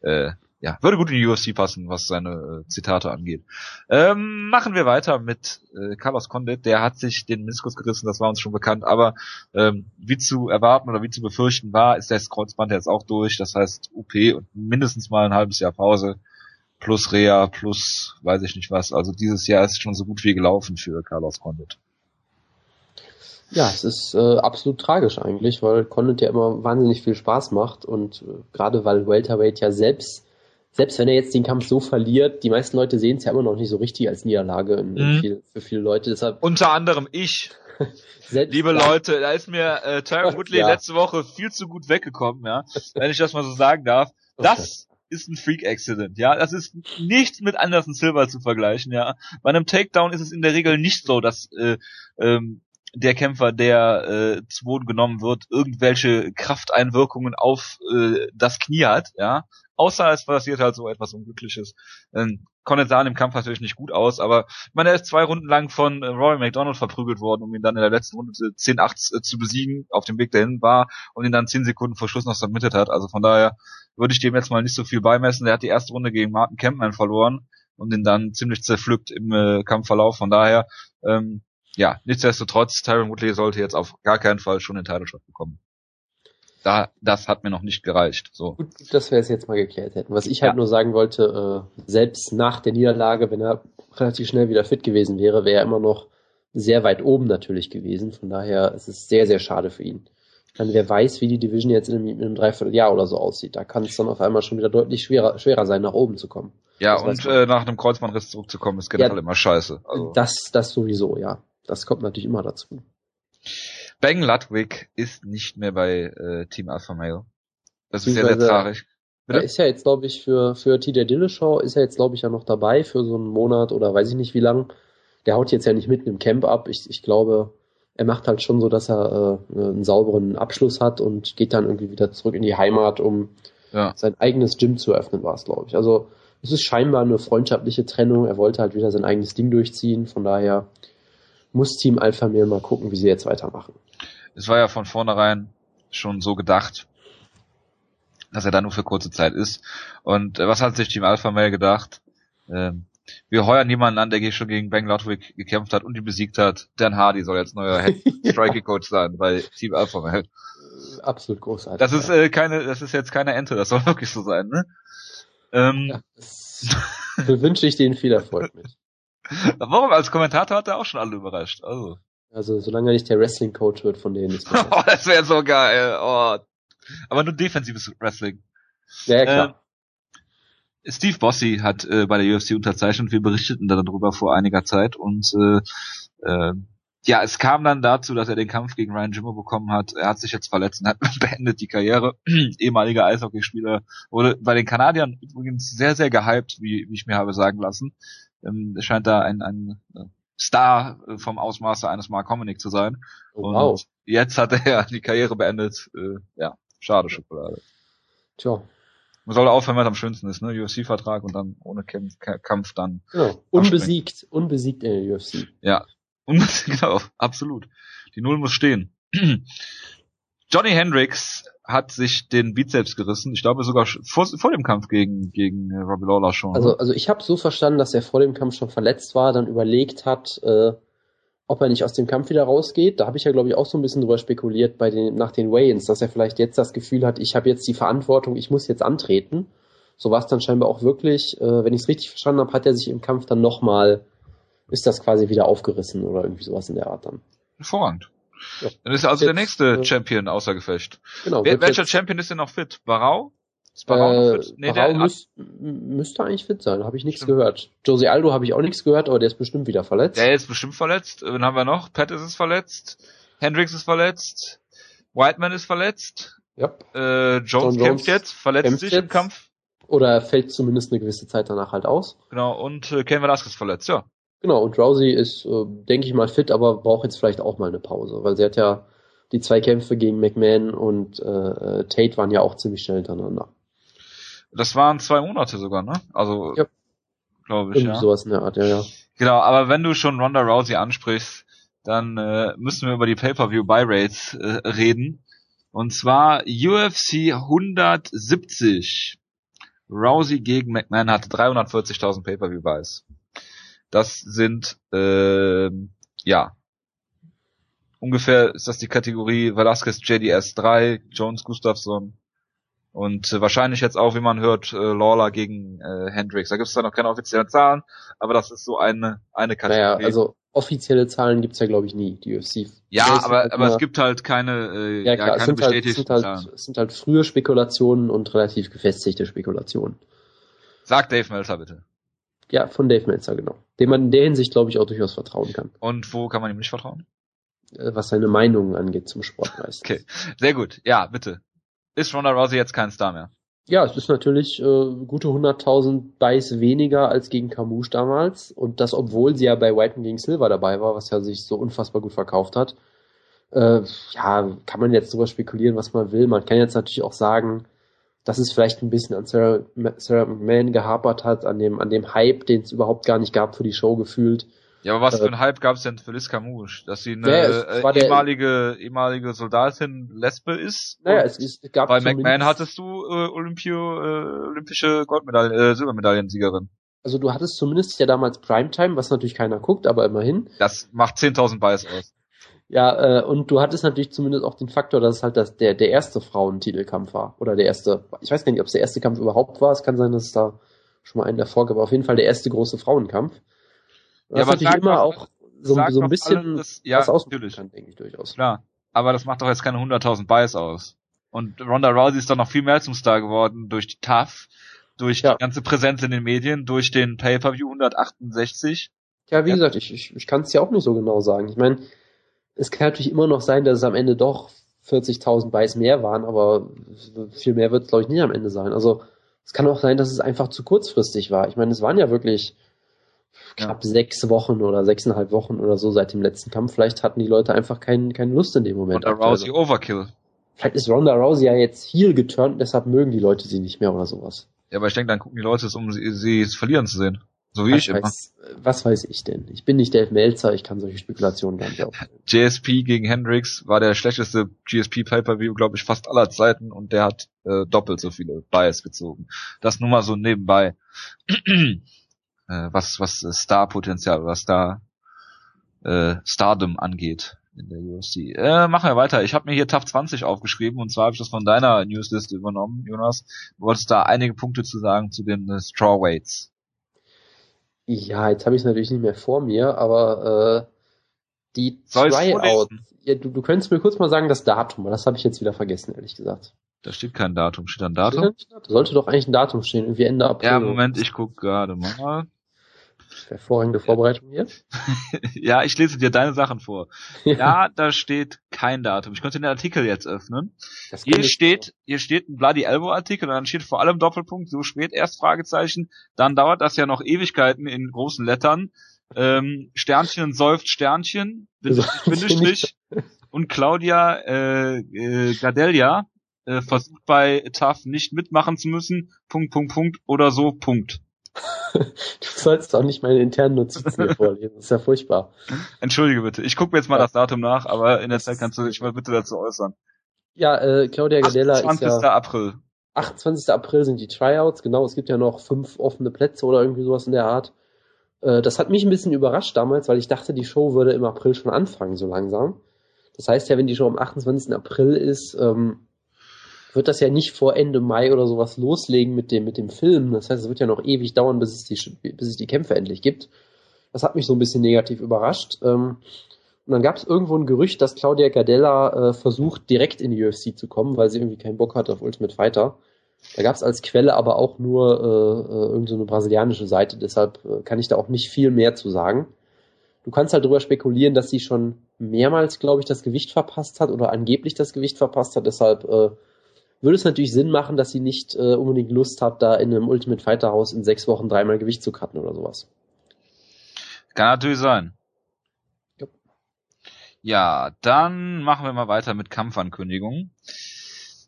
S1: äh, ja, würde gut in die UFC passen, was seine äh, Zitate angeht. Ähm, machen wir weiter mit äh, Carlos Condit. Der hat sich den Meniskus gerissen, das war uns schon bekannt. Aber ähm, wie zu erwarten oder wie zu befürchten war, ist das Kreuzband jetzt auch durch. Das heißt UP und mindestens mal ein halbes Jahr Pause plus Rea plus weiß ich nicht was. Also dieses Jahr ist schon so gut wie gelaufen für Carlos Condit.
S2: Ja, es ist äh, absolut tragisch eigentlich, weil Condit ja immer wahnsinnig viel Spaß macht und äh, gerade weil Welterweight ja selbst, selbst wenn er jetzt den Kampf so verliert, die meisten Leute sehen es ja immer noch nicht so richtig als Niederlage in, in mhm. viel, für viele Leute. Deshalb
S1: Unter anderem ich. [LAUGHS] Liebe. Leute, da ist mir äh, Tyron [LAUGHS] Woodley ja. letzte Woche viel zu gut weggekommen, ja, wenn ich das mal so sagen darf. Das ist ein Freak-Accident, ja. Das ist nicht mit Anderson Silver zu vergleichen, ja. Bei einem Takedown ist es in der Regel nicht so, dass äh, ähm, der Kämpfer, der äh, zu Boden genommen wird, irgendwelche Krafteinwirkungen auf äh, das Knie hat, ja. Außer es passiert halt so etwas Unglückliches. Ähm, Conrad sah im Kampf natürlich nicht gut aus, aber ich meine, er ist zwei Runden lang von äh, Rory McDonald verprügelt worden, um ihn dann in der letzten Runde 10-8 äh, zu besiegen, auf dem Weg dahin war und ihn dann 10 Sekunden vor Schluss noch submitted hat. Also von daher würde ich dem jetzt mal nicht so viel beimessen. Der hat die erste Runde gegen Martin Campman verloren und ihn dann ziemlich zerpflückt im äh, Kampfverlauf. Von daher ähm, ja, nichtsdestotrotz, Tyron Woodley sollte jetzt auf gar keinen Fall schon den Title Shot bekommen. Da, das hat mir noch nicht gereicht. So.
S2: Gut, dass wir es jetzt mal geklärt hätten. Was ich halt ja. nur sagen wollte, äh, selbst nach der Niederlage, wenn er relativ schnell wieder fit gewesen wäre, wäre er immer noch sehr weit oben natürlich gewesen. Von daher ist es sehr, sehr schade für ihn. Dann wer weiß, wie die Division jetzt in einem, in einem Dreivierteljahr oder so aussieht. Da kann es dann auf einmal schon wieder deutlich schwerer, schwerer sein, nach oben zu kommen.
S1: Ja, das und äh, nach einem Kreuzbandriss zurückzukommen, ist generell ja, immer scheiße.
S2: Also. Das, das sowieso, ja. Das kommt natürlich immer dazu.
S1: Bang Ludwig ist nicht mehr bei äh, Team Alpha Male. Das ist sehr, sehr traurig.
S2: Bitte? Er ist ja jetzt, glaube ich, für, für TJ Dillashaw ist er jetzt, glaube ich, ja noch dabei für so einen Monat oder weiß ich nicht wie lang. Der haut jetzt ja nicht mitten im Camp ab. Ich, ich glaube, er macht halt schon so, dass er äh, einen sauberen Abschluss hat und geht dann irgendwie wieder zurück in die Heimat, um ja. sein eigenes Gym zu öffnen, war es, glaube ich. Also es ist scheinbar eine freundschaftliche Trennung. Er wollte halt wieder sein eigenes Ding durchziehen. Von daher muss Team Alpha Male mal gucken, wie sie jetzt weitermachen.
S1: Es war ja von vornherein schon so gedacht, dass er da nur für kurze Zeit ist. Und äh, was hat sich Team Alpha Male gedacht? Ähm, wir heuern jemanden an, der schon gegen Bang Ludwig gekämpft hat und ihn besiegt hat. Dan Hardy soll jetzt neuer Head [LAUGHS] Striking Coach sein bei Team Alpha Male.
S2: Absolut großartig.
S1: Das ist äh, keine, das ist jetzt keine Ente, das soll [LAUGHS] wirklich so sein, ne? Ähm,
S2: ja, [LAUGHS] wünsche ich denen viel Erfolg mit.
S1: Warum? Als Kommentator hat er auch schon alle überrascht. Also.
S2: Also, solange er nicht der Wrestling-Coach wird von denen. Ist das [LAUGHS]
S1: oh, das wäre so geil. Oh. Aber nur defensives Wrestling.
S2: ja, ja, klar.
S1: Äh, Steve Bossy hat äh, bei der UFC unterzeichnet. Wir berichteten darüber vor einiger Zeit und äh, äh, ja, es kam dann dazu, dass er den Kampf gegen Ryan Jimmo bekommen hat. Er hat sich jetzt verletzt und hat [LAUGHS] beendet die Karriere. [CLEARS THROAT] Ehemaliger Eishockeyspieler wurde bei den Kanadiern übrigens sehr, sehr gehypt, wie, wie ich mir habe sagen lassen. Ähm, scheint da ein, ein äh, Star äh, vom Ausmaße eines Mark Hominick zu sein.
S2: Oh,
S1: und
S2: wow.
S1: jetzt hat er [LAUGHS] die Karriere beendet. Äh, ja, schade Schokolade.
S2: Tja,
S1: Man soll aufhören, was am schönsten ist, ne? UFC-Vertrag und dann ohne Kampf, Kampf dann.
S2: genau. Unbesiegt. Unbesiegt in der UFC.
S1: Ja. [LAUGHS] Und, genau, absolut. Die Null muss stehen. [CLEARS THROAT] Johnny Hendricks hat sich den Bizeps gerissen. Ich glaube sogar vor, vor dem Kampf gegen, gegen äh, Robbie Lawler schon.
S2: Also, also ich habe so verstanden, dass er vor dem Kampf schon verletzt war, dann überlegt hat, äh, ob er nicht aus dem Kampf wieder rausgeht. Da habe ich ja, glaube ich, auch so ein bisschen drüber spekuliert bei den, nach den Weigh-ins, dass er vielleicht jetzt das Gefühl hat, ich habe jetzt die Verantwortung, ich muss jetzt antreten. So war es dann scheinbar auch wirklich. Äh, wenn ich es richtig verstanden habe, hat er sich im Kampf dann nochmal, ist das quasi wieder aufgerissen oder irgendwie sowas in der Art dann.
S1: Hervorragend.
S2: Ja.
S1: Dann ist also der
S2: Jetzt,
S1: nächste
S2: äh,
S1: Champion außer Gefecht.
S2: Genau.
S1: Wer, welcher
S2: jetzt-
S1: Champion ist denn noch fit? Barau? Ist Barau
S2: Äh,
S1: noch fit? Nee,
S2: Barau
S1: der
S2: müß, müsste eigentlich fit sein, habe ich nichts
S1: Stimmt.
S2: gehört. Josie Aldo habe ich auch nichts gehört, aber der ist bestimmt wieder verletzt.
S1: Der ist bestimmt verletzt. Wen haben wir noch? Pat ist verletzt. Hendricks ist verletzt. Whiteman ist verletzt.
S2: Ja.
S1: Äh, Jones
S2: John
S1: kämpft
S2: Jones
S1: jetzt, verletzt
S2: kämpft
S1: sich im
S2: jetzt.
S1: Kampf.
S2: Oder fällt zumindest eine gewisse Zeit danach halt aus.
S1: Genau. Und äh, Ken Velasquez verletzt, ja.
S2: Genau, und Rousey ist, äh, denke ich mal, fit, aber braucht jetzt vielleicht auch mal eine Pause, weil sie hat ja die zwei Kämpfe gegen McMahon und äh, äh, Tate waren ja auch ziemlich schnell hintereinander.
S1: Das waren zwei Monate sogar, ne? Also,
S2: Ja.
S1: glaube ich,
S2: Irgendwie
S1: ja.
S2: sowas in der Art, ja, ja.
S1: Genau, aber wenn du schon Ronda Rousey ansprichst, dann äh, müssen wir über die Pay-Per-View Buy Rates äh, reden. Und zwar UFC 170. Rousey gegen McMahon hatte 340.000 Pay-Per-View Buys. Das sind ähm, ja ungefähr ist das die Kategorie Velasquez JDS 3, Jones Gustafsson und äh, wahrscheinlich jetzt auch, wie man hört, äh, Lawler gegen äh, Hendricks. Da gibt es da noch keine offiziellen Zahlen, aber das ist so eine eine Kategorie.
S2: Naja, also offizielle Zahlen gibt's ja, glaube ich, nie, die UFC.
S1: ja, aber
S2: halt
S1: aber es gibt halt keine äh,
S2: ja,
S1: ja,
S2: klar, es
S1: keine
S2: sind, halt, es,
S1: bestätigten
S2: sind halt,
S1: Zahlen.
S2: es sind halt frühe Spekulationen und relativ gefestigte Spekulationen.
S1: Sag Dave Meltzer bitte.
S2: Ja, von Dave Meltzer, genau. Dem man in der Hinsicht, glaube ich, auch durchaus vertrauen kann,
S1: Und wo kann man ihm nicht vertrauen?
S2: äh, was seine Meinungen angeht zum Sport meistens.
S1: Okay. Sehr gut. Ja, bitte. Ist Ronda Rousey jetzt kein Star mehr?
S2: Ja, es ist natürlich äh, gute 100.000 Dice weniger als gegen Camus damals. Und das, obwohl sie ja bei Whiten gegen Silver dabei war, was ja sich so unfassbar gut verkauft hat. Äh, ja, kann man jetzt drüber spekulieren, was man will. Man kann jetzt natürlich auch sagen, dass es vielleicht ein bisschen an Sarah, Sarah McMahon gehapert hat, an dem, an dem Hype, den es überhaupt gar nicht gab für die Show gefühlt.
S1: Ja, aber was
S2: Äh,
S1: für ein Hype gab es denn für Liz Camouche? Dass sie eine
S2: Ja,
S1: äh, ehemalige, ehemalige Soldatin Lesbe ist?
S2: Naja, es, es gab
S1: bei McMahon hattest du äh, Olympio, äh, olympische Goldmedaille, äh, Silbermedaillensiegerin.
S2: Also du hattest zumindest ja damals Primetime, was natürlich keiner guckt, aber immerhin.
S1: Das macht 10.000 Buys aus.
S2: Ja, äh, und du hattest natürlich zumindest auch den Faktor, dass es halt das, der, der erste Frauentitelkampf war. Oder der erste, ich weiß gar nicht, ob es der erste Kampf überhaupt war. Es kann sein, dass es da schon mal einen davor gab. aber Auf jeden Fall der erste große Frauenkampf. Was
S1: Ja, aber
S2: natürlich immer
S1: doch-
S2: auch so, so ein bisschen
S1: dass- ja,
S2: was
S1: natürlich.
S2: kann, denke ich durchaus.
S1: Klar. Aber das macht doch jetzt keine 100.000 Buys aus. Und Ronda Rousey ist doch noch viel mehr zum Star geworden durch die TAF, durch
S2: Ja.
S1: die ganze Präsenz in den Medien, durch den Pay-Per-View 168.
S2: Ja, wie
S1: Ja.
S2: gesagt, ich, ich, ich kann es ja auch nicht so genau sagen. Ich meine, es kann natürlich immer noch sein, dass es am Ende doch 40.000 Buys mehr waren, aber viel mehr wird es, glaube ich, nicht am Ende sein. Also es kann auch sein, dass es einfach zu kurzfristig war. Ich meine, es waren ja wirklich knapp sechs Wochen oder sechseinhalb Wochen oder so seit dem letzten Kampf. Vielleicht hatten die Leute einfach kein, keine Lust in dem Moment.
S1: Ronda. Rousey Overkill.
S2: Vielleicht ist Ronda Rousey ja jetzt heel geturnt, deshalb mögen die Leute sie nicht mehr oder sowas.
S1: Ja, aber ich denke, dann gucken die Leute es, um sie, sie verlieren zu sehen. So wie
S2: was,
S1: ich immer.
S2: weiß, was weiß ich denn? Ich bin nicht Dave Meltzer, ich kann solche Spekulationen gar nicht aufstellen. [LAUGHS]
S1: JSP gegen Hendricks war der schlechteste GSP Pay-Per-View, glaube ich, fast aller Zeiten und der hat äh, doppelt so viele Bias gezogen. Das nur mal so nebenbei. [CLEARS THROAT] äh, was was äh, Star-Potenzial, was da äh, Stardom angeht in der UFC. Äh, machen wir weiter. Ich habe mir hier TAF 20 aufgeschrieben und zwar habe ich das von deiner Newsliste übernommen, Jonas. Du wolltest da einige Punkte zu sagen zu den äh, Strawweights.
S2: Ja, jetzt habe ich es natürlich nicht mehr vor mir, aber äh, die Tryout. Ja, du, du könntest mir kurz mal sagen das Datum, weil das habe ich jetzt wieder vergessen, ehrlich gesagt.
S1: Da steht kein Datum. Steht da ein Datum?
S2: Da sollte doch eigentlich ein Datum stehen, irgendwie Ende April.
S1: Ja, Moment, ich guck gerade mal.
S2: Hervorragende Vorbereitung hier. [LAUGHS]
S1: ja, ich lese dir deine Sachen vor. [LAUGHS] Ja. ja, da steht kein Datum. Ich könnte den Artikel jetzt öffnen. Hier steht, so. hier steht ein Bloody Elbow Artikel und dann steht vor allem Doppelpunkt, so spät erst Fragezeichen. Dann dauert das ja noch Ewigkeiten in großen Lettern. Ähm, Sternchen seufzt Sternchen, Bindestrich. [LAUGHS] und Claudia äh, äh, Gadelia äh, versucht bei TAF nicht mitmachen zu müssen. Punkt, Punkt, Punkt oder so, Punkt. [LAUGHS]
S2: du sollst auch nicht meine internen Notizen hier [LAUGHS] vorlesen. Das ist ja furchtbar.
S1: Entschuldige bitte. Ich gucke mir jetzt mal ja. das Datum nach, aber in der Zeit kannst du dich mal bitte dazu äußern.
S2: Ja, äh, Claudia Gadella 28.
S1: ist ja... April.
S2: 28. April sind die Tryouts, genau. Es gibt ja noch fünf offene Plätze oder irgendwie sowas in der Art. Äh, das hat mich ein bisschen überrascht damals, weil ich dachte, die Show würde im April schon anfangen, so langsam. Das heißt ja, wenn die Show am 28. April ist, ähm, wird das ja nicht vor Ende Mai oder sowas loslegen mit dem, mit dem Film. Das heißt, es wird ja noch ewig dauern, bis es die, bis es die Kämpfe endlich gibt. Das hat mich so ein bisschen negativ überrascht. Ähm, und dann gab es irgendwo ein Gerücht, dass Claudia Gardella äh, versucht, direkt in die UFC zu kommen, weil sie irgendwie keinen Bock hat auf Ultimate Fighter. Da gab es als Quelle aber auch nur äh, äh, irgendeine so brasilianische Seite, deshalb äh, kann ich da auch nicht viel mehr zu sagen. Du kannst halt drüber spekulieren, dass sie schon mehrmals, glaube ich, das Gewicht verpasst hat oder angeblich das Gewicht verpasst hat, deshalb äh, würde es natürlich Sinn machen, dass sie nicht äh, unbedingt Lust hat, da in einem Ultimate Fighter Haus in sechs Wochen dreimal Gewicht zu cutten oder sowas.
S1: Kann natürlich sein. Ja. ja, dann machen wir mal weiter mit Kampfankündigungen.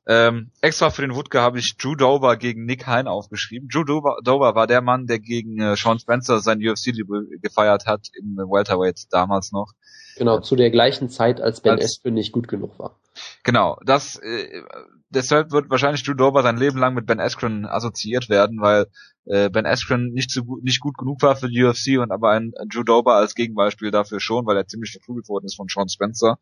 S1: Ähm, extra für den Wutke habe ich Drew Dover gegen Nick Hein aufgeschrieben. Drew Dover, Dover war der Mann, der gegen äh, Sean Spencer sein UFC-Debüt gefeiert hat im Welterweight damals noch.
S2: Genau, zu der gleichen Zeit, als Ben als, Askren nicht gut genug war.
S1: Genau, das äh, deshalb wird wahrscheinlich Drew Dover sein Leben lang mit Ben Askren assoziiert werden, weil äh, Ben Askren nicht so gut, nicht gut genug war für die UFC und aber ein, Drew Dover als Gegenbeispiel dafür schon, weil er ziemlich verprügelt worden ist von Sean Spencer.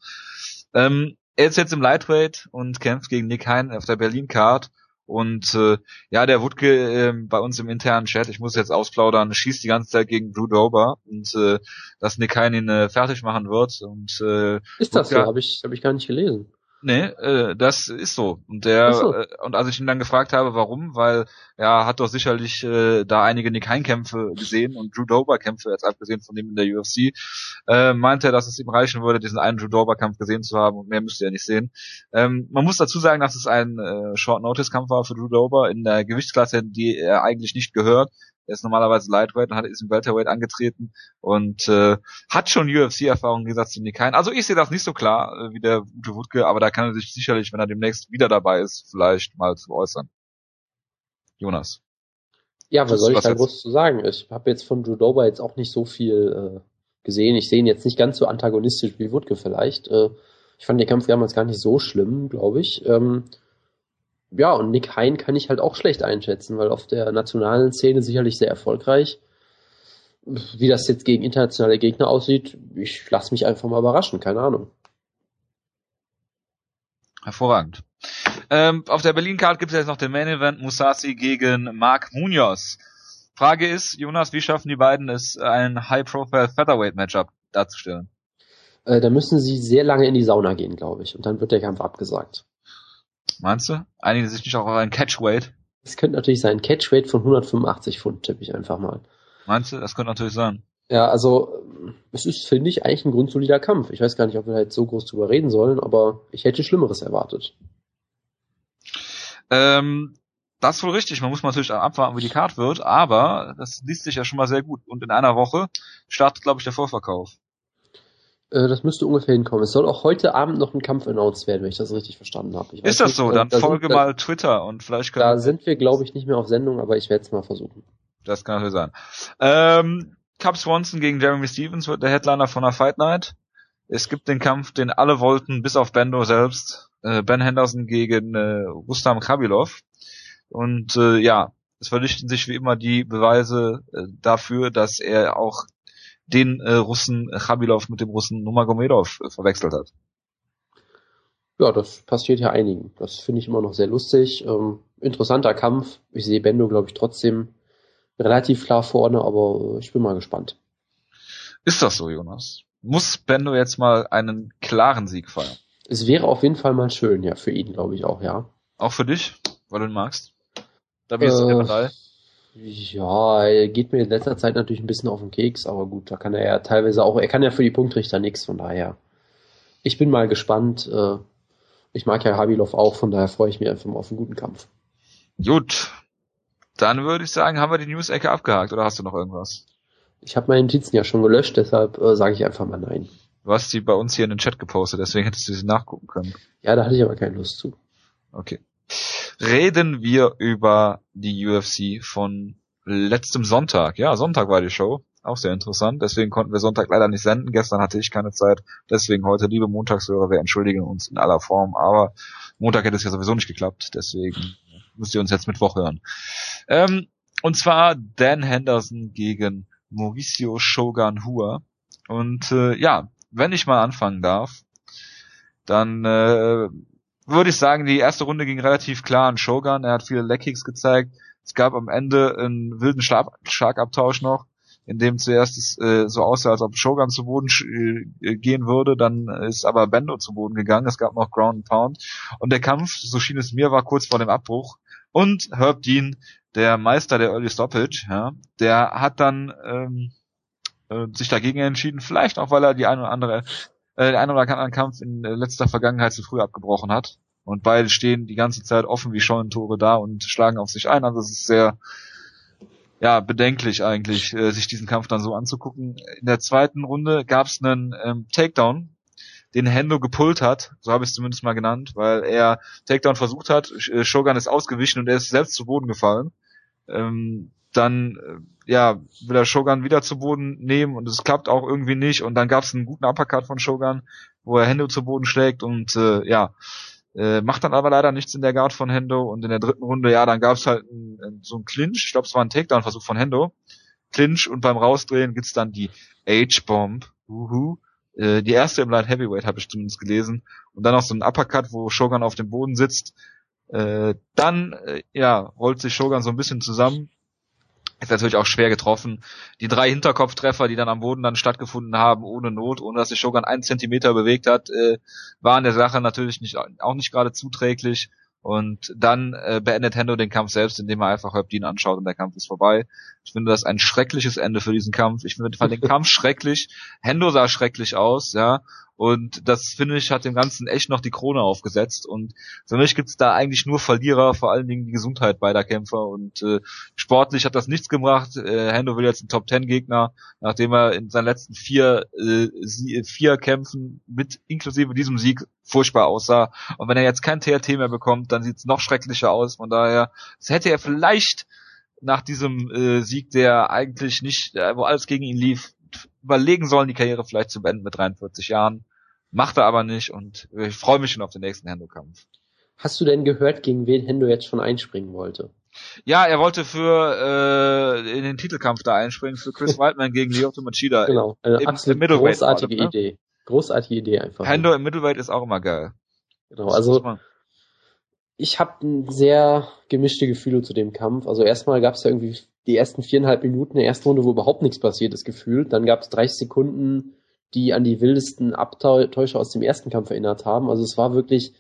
S1: Ähm, er ist jetzt im Lightweight und kämpft gegen Nick Hein auf der Berlin Card. Und äh, ja, der Wutke äh, bei uns im internen Chat, ich muss jetzt ausplaudern, schießt die ganze Zeit gegen Drew Dober und äh, dass Nick Hein ihn äh, fertig machen wird. Und äh,
S2: ist das Wutke, so? Habe ich, hab ich gar nicht gelesen.
S1: Nee, äh, das ist so. Und der so. äh, und als ich ihn dann gefragt habe, warum, weil er hat doch sicherlich äh, da einige Nick Hein-Kämpfe gesehen und Drew Dober-Kämpfe, jetzt abgesehen von dem in der UFC, äh, meinte er, dass es ihm reichen würde, diesen einen Drew Dober-Kampf gesehen zu haben und mehr müsste er nicht sehen. Ähm, man muss dazu sagen, dass es ein äh, Short-Notice-Kampf war für Drew Dober in der Gewichtsklasse, die er eigentlich nicht gehört. Er ist normalerweise Lightweight und hat ist im Welterweight angetreten und äh, hat schon UFC-Erfahrung gesagt zu Nick Hein. Also ich sehe das nicht so klar äh, wie der Ute Wutke, aber da kann er sich sicherlich, wenn er demnächst wieder dabei ist, vielleicht mal zu äußern. Jonas.
S2: Ja, was soll ich da groß zu sagen? Ich habe jetzt von Judoba jetzt auch nicht so viel äh, gesehen. Ich sehe ihn jetzt nicht ganz so antagonistisch wie Wutke vielleicht. Äh, ich fand den Kampf damals gar nicht so schlimm, glaube ich. Ähm, ja, und Nick Hein kann ich halt auch schlecht einschätzen, weil auf der nationalen Szene sicherlich sehr erfolgreich. Wie das jetzt gegen internationale Gegner aussieht, ich lasse mich einfach mal überraschen, keine Ahnung.
S1: Hervorragend. Ähm, auf der Berlin-Card gibt es jetzt noch den Main Event Musasi gegen Mark Munoz. Frage ist, Jonas, wie schaffen die beiden es, ein High-Profile Featherweight-Matchup darzustellen?
S2: Äh, da müssen sie sehr lange in die Sauna gehen, glaube ich, und dann wird der Kampf abgesagt.
S1: Meinst du? Einigen sich nicht auch auf einen Catchweight?
S2: Es könnte natürlich sein. Catchweight von 185 Pfund, tippe ich einfach mal.
S1: Meinst du? Das könnte natürlich sein.
S2: Ja, also es ist, finde ich, eigentlich ein grundsolider Kampf. Ich weiß gar nicht, ob wir halt so groß drüber reden sollen, aber ich hätte Schlimmeres erwartet.
S1: Ähm, das ist wohl richtig. Man muss natürlich abwarten, wie die Card wird, aber das liest sich ja schon mal sehr gut. Und in einer Woche startet, glaube ich, der Vorverkauf.
S2: Äh, das müsste ungefähr hinkommen. Es soll auch heute Abend noch ein Kampf announced werden, wenn ich das richtig verstanden habe.
S1: Ist das nicht, so? Dann da folge sind, mal Twitter und vielleicht
S2: können Da sind wir, glaube ich, nicht mehr auf Sendung, aber ich werde es mal versuchen.
S1: Das kann natürlich sein. Ähm, Cup Swanson gegen Jeremy Stevens wird der Headliner von der Fight Night. Es gibt den Kampf, den alle wollten, bis auf Bendo selbst. Äh, ben Henderson gegen äh, Rustam Khabilov. Und äh, ja, es verdichten sich wie immer die Beweise äh, dafür, dass er auch den äh, Russen Khabilov mit dem Russen Numagomedov äh, verwechselt hat.
S2: Ja, das passiert ja einigen. Das finde ich immer noch sehr lustig. Ähm, interessanter Kampf. Ich sehe Bendo, glaube ich, trotzdem relativ klar vorne, aber ich bin mal gespannt.
S1: Ist das so, Jonas? Muss Bendo jetzt mal einen klaren Sieg feiern?
S2: Es wäre auf jeden Fall mal schön, ja, für ihn, glaube ich auch, ja.
S1: Auch für dich, weil du ihn magst? Da bist du
S2: äh, Ja, er geht mir in letzter Zeit natürlich ein bisschen auf den Keks, aber gut, da kann er ja teilweise auch, er kann ja für die Punktrichter nichts, von daher. Ich bin mal gespannt. Äh, ich mag ja Habilov auch, von daher freue ich mich einfach mal auf einen guten Kampf.
S1: Gut. Dann würde ich sagen, haben wir die News-Ecke abgehakt, oder hast du noch irgendwas?
S2: Ich habe meine Notizen ja schon gelöscht, deshalb äh, sage ich einfach mal nein.
S1: Du hast die bei uns hier in den Chat gepostet, deswegen hättest du sie nachgucken können.
S2: Ja, da hatte ich aber keine Lust zu.
S1: Okay. Reden wir über die UFC von letztem Sonntag. Ja, Sonntag war die Show. Auch sehr interessant. Deswegen konnten wir Sonntag leider nicht senden. Gestern hatte ich keine Zeit. Deswegen heute, liebe Montagshörer, wir entschuldigen uns in aller Form. Aber Montag hätte es ja sowieso nicht geklappt. Deswegen müsst ihr uns jetzt Mittwoch hören. Ähm, und zwar Dan Henderson gegen Mauricio Shogun Hua. Und äh, ja, wenn ich mal anfangen darf, dann äh, würde ich sagen, die erste Runde ging relativ klar an Shogun. Er hat viele Leckkicks gezeigt. Es gab am Ende einen wilden Schlagabtausch noch, in dem zuerst es äh, so aussah, als ob Shogun zu Boden äh, gehen würde. Dann ist aber Bendo zu Boden gegangen. Es gab noch Ground and Pound. Und der Kampf, so schien es mir, war kurz vor dem Abbruch. Und Herb Dean, der Meister der Early Stoppage, ja, der hat dann ähm, äh, sich dagegen entschieden, vielleicht auch, weil er die eine oder andere, äh, den einen oder anderen Kampf in äh, letzter Vergangenheit zu früh abgebrochen hat. Und beide stehen die ganze Zeit offen wie Scheunentore da und schlagen auf sich ein. Also es ist sehr ja, bedenklich eigentlich, äh, sich diesen Kampf dann so anzugucken. In der zweiten Runde gab es einen ähm, Takedown, den Hendo gepullt hat, so habe ich es zumindest mal genannt, weil er Takedown versucht hat, Shogun ist ausgewichen und er ist selbst zu Boden gefallen. Ähm, dann äh, ja, will er Shogun wieder zu Boden nehmen und es klappt auch irgendwie nicht. Und dann gab es einen guten Uppercut von Shogun, wo er Hendo zu Boden schlägt und äh, ja, äh, macht dann aber leider nichts in der Guard von Hendo. Und in der dritten Runde, ja, dann gab es halt ein, so ein Clinch, ich glaube es war ein Takedown-Versuch von Hendo, Clinch und beim Rausdrehen gibt's dann die H-Bomb, uhu, äh, die erste im Light Heavyweight habe ich zumindest gelesen. Und dann noch so ein Uppercut, wo Shogun auf dem Boden sitzt, äh, dann, äh, ja, rollt sich Shogun so ein bisschen zusammen, ist natürlich auch schwer getroffen. Die drei Hinterkopftreffer, die dann am Boden dann stattgefunden haben, ohne Not, ohne dass sich Shogun einen Zentimeter bewegt hat, äh, waren der Sache natürlich nicht, auch nicht gerade zuträglich. Und dann äh, beendet Hendo den Kampf selbst, indem er einfach Herb Dean anschaut und der Kampf ist vorbei. Ich finde das ein schreckliches Ende für diesen Kampf. Ich finde den Kampf [LAUGHS] schrecklich. Hendo sah schrecklich aus, ja. Und das, finde ich, hat dem Ganzen echt noch die Krone aufgesetzt. Und für mich gibt's da eigentlich nur Verlierer, vor allen Dingen die Gesundheit beider Kämpfer. Und äh, sportlich hat das nichts gebracht. Äh, Hendo will jetzt einen Top-Ten-Gegner, nachdem er in seinen letzten vier, äh, vier Kämpfen mit inklusive diesem Sieg furchtbar aussah. Und wenn er jetzt kein TRT mehr bekommt, dann sieht's noch schrecklicher aus. Von daher, das hätte er vielleicht nach diesem äh, Sieg, der eigentlich nicht, äh, wo alles gegen ihn lief, überlegen sollen, die Karriere vielleicht zu beenden mit 43 Jahren. Macht er aber nicht und ich freue mich schon auf den nächsten Hendo-Kampf.
S2: Hast du denn gehört, gegen wen Hendo jetzt schon einspringen wollte?
S1: Ja, er wollte für äh, in den Titelkampf da einspringen, für Chris [LAUGHS] Weidman gegen Lyoto Machida.
S2: Genau, eine
S1: im,
S2: absolut im großartige gerade, ne? Idee. Großartige Idee einfach.
S1: Hendo im Middleweight ist auch immer geil.
S2: Genau, also ich habe sehr gemischte Gefühle zu dem Kampf. Also erstmal gab es ja irgendwie die ersten viereinhalb Minuten der ersten Runde, wo überhaupt nichts passiert ist, gefühlt. Dann gab es 30 Sekunden die an die wildesten Abtäusche aus dem ersten Kampf erinnert haben. Also es war wirklich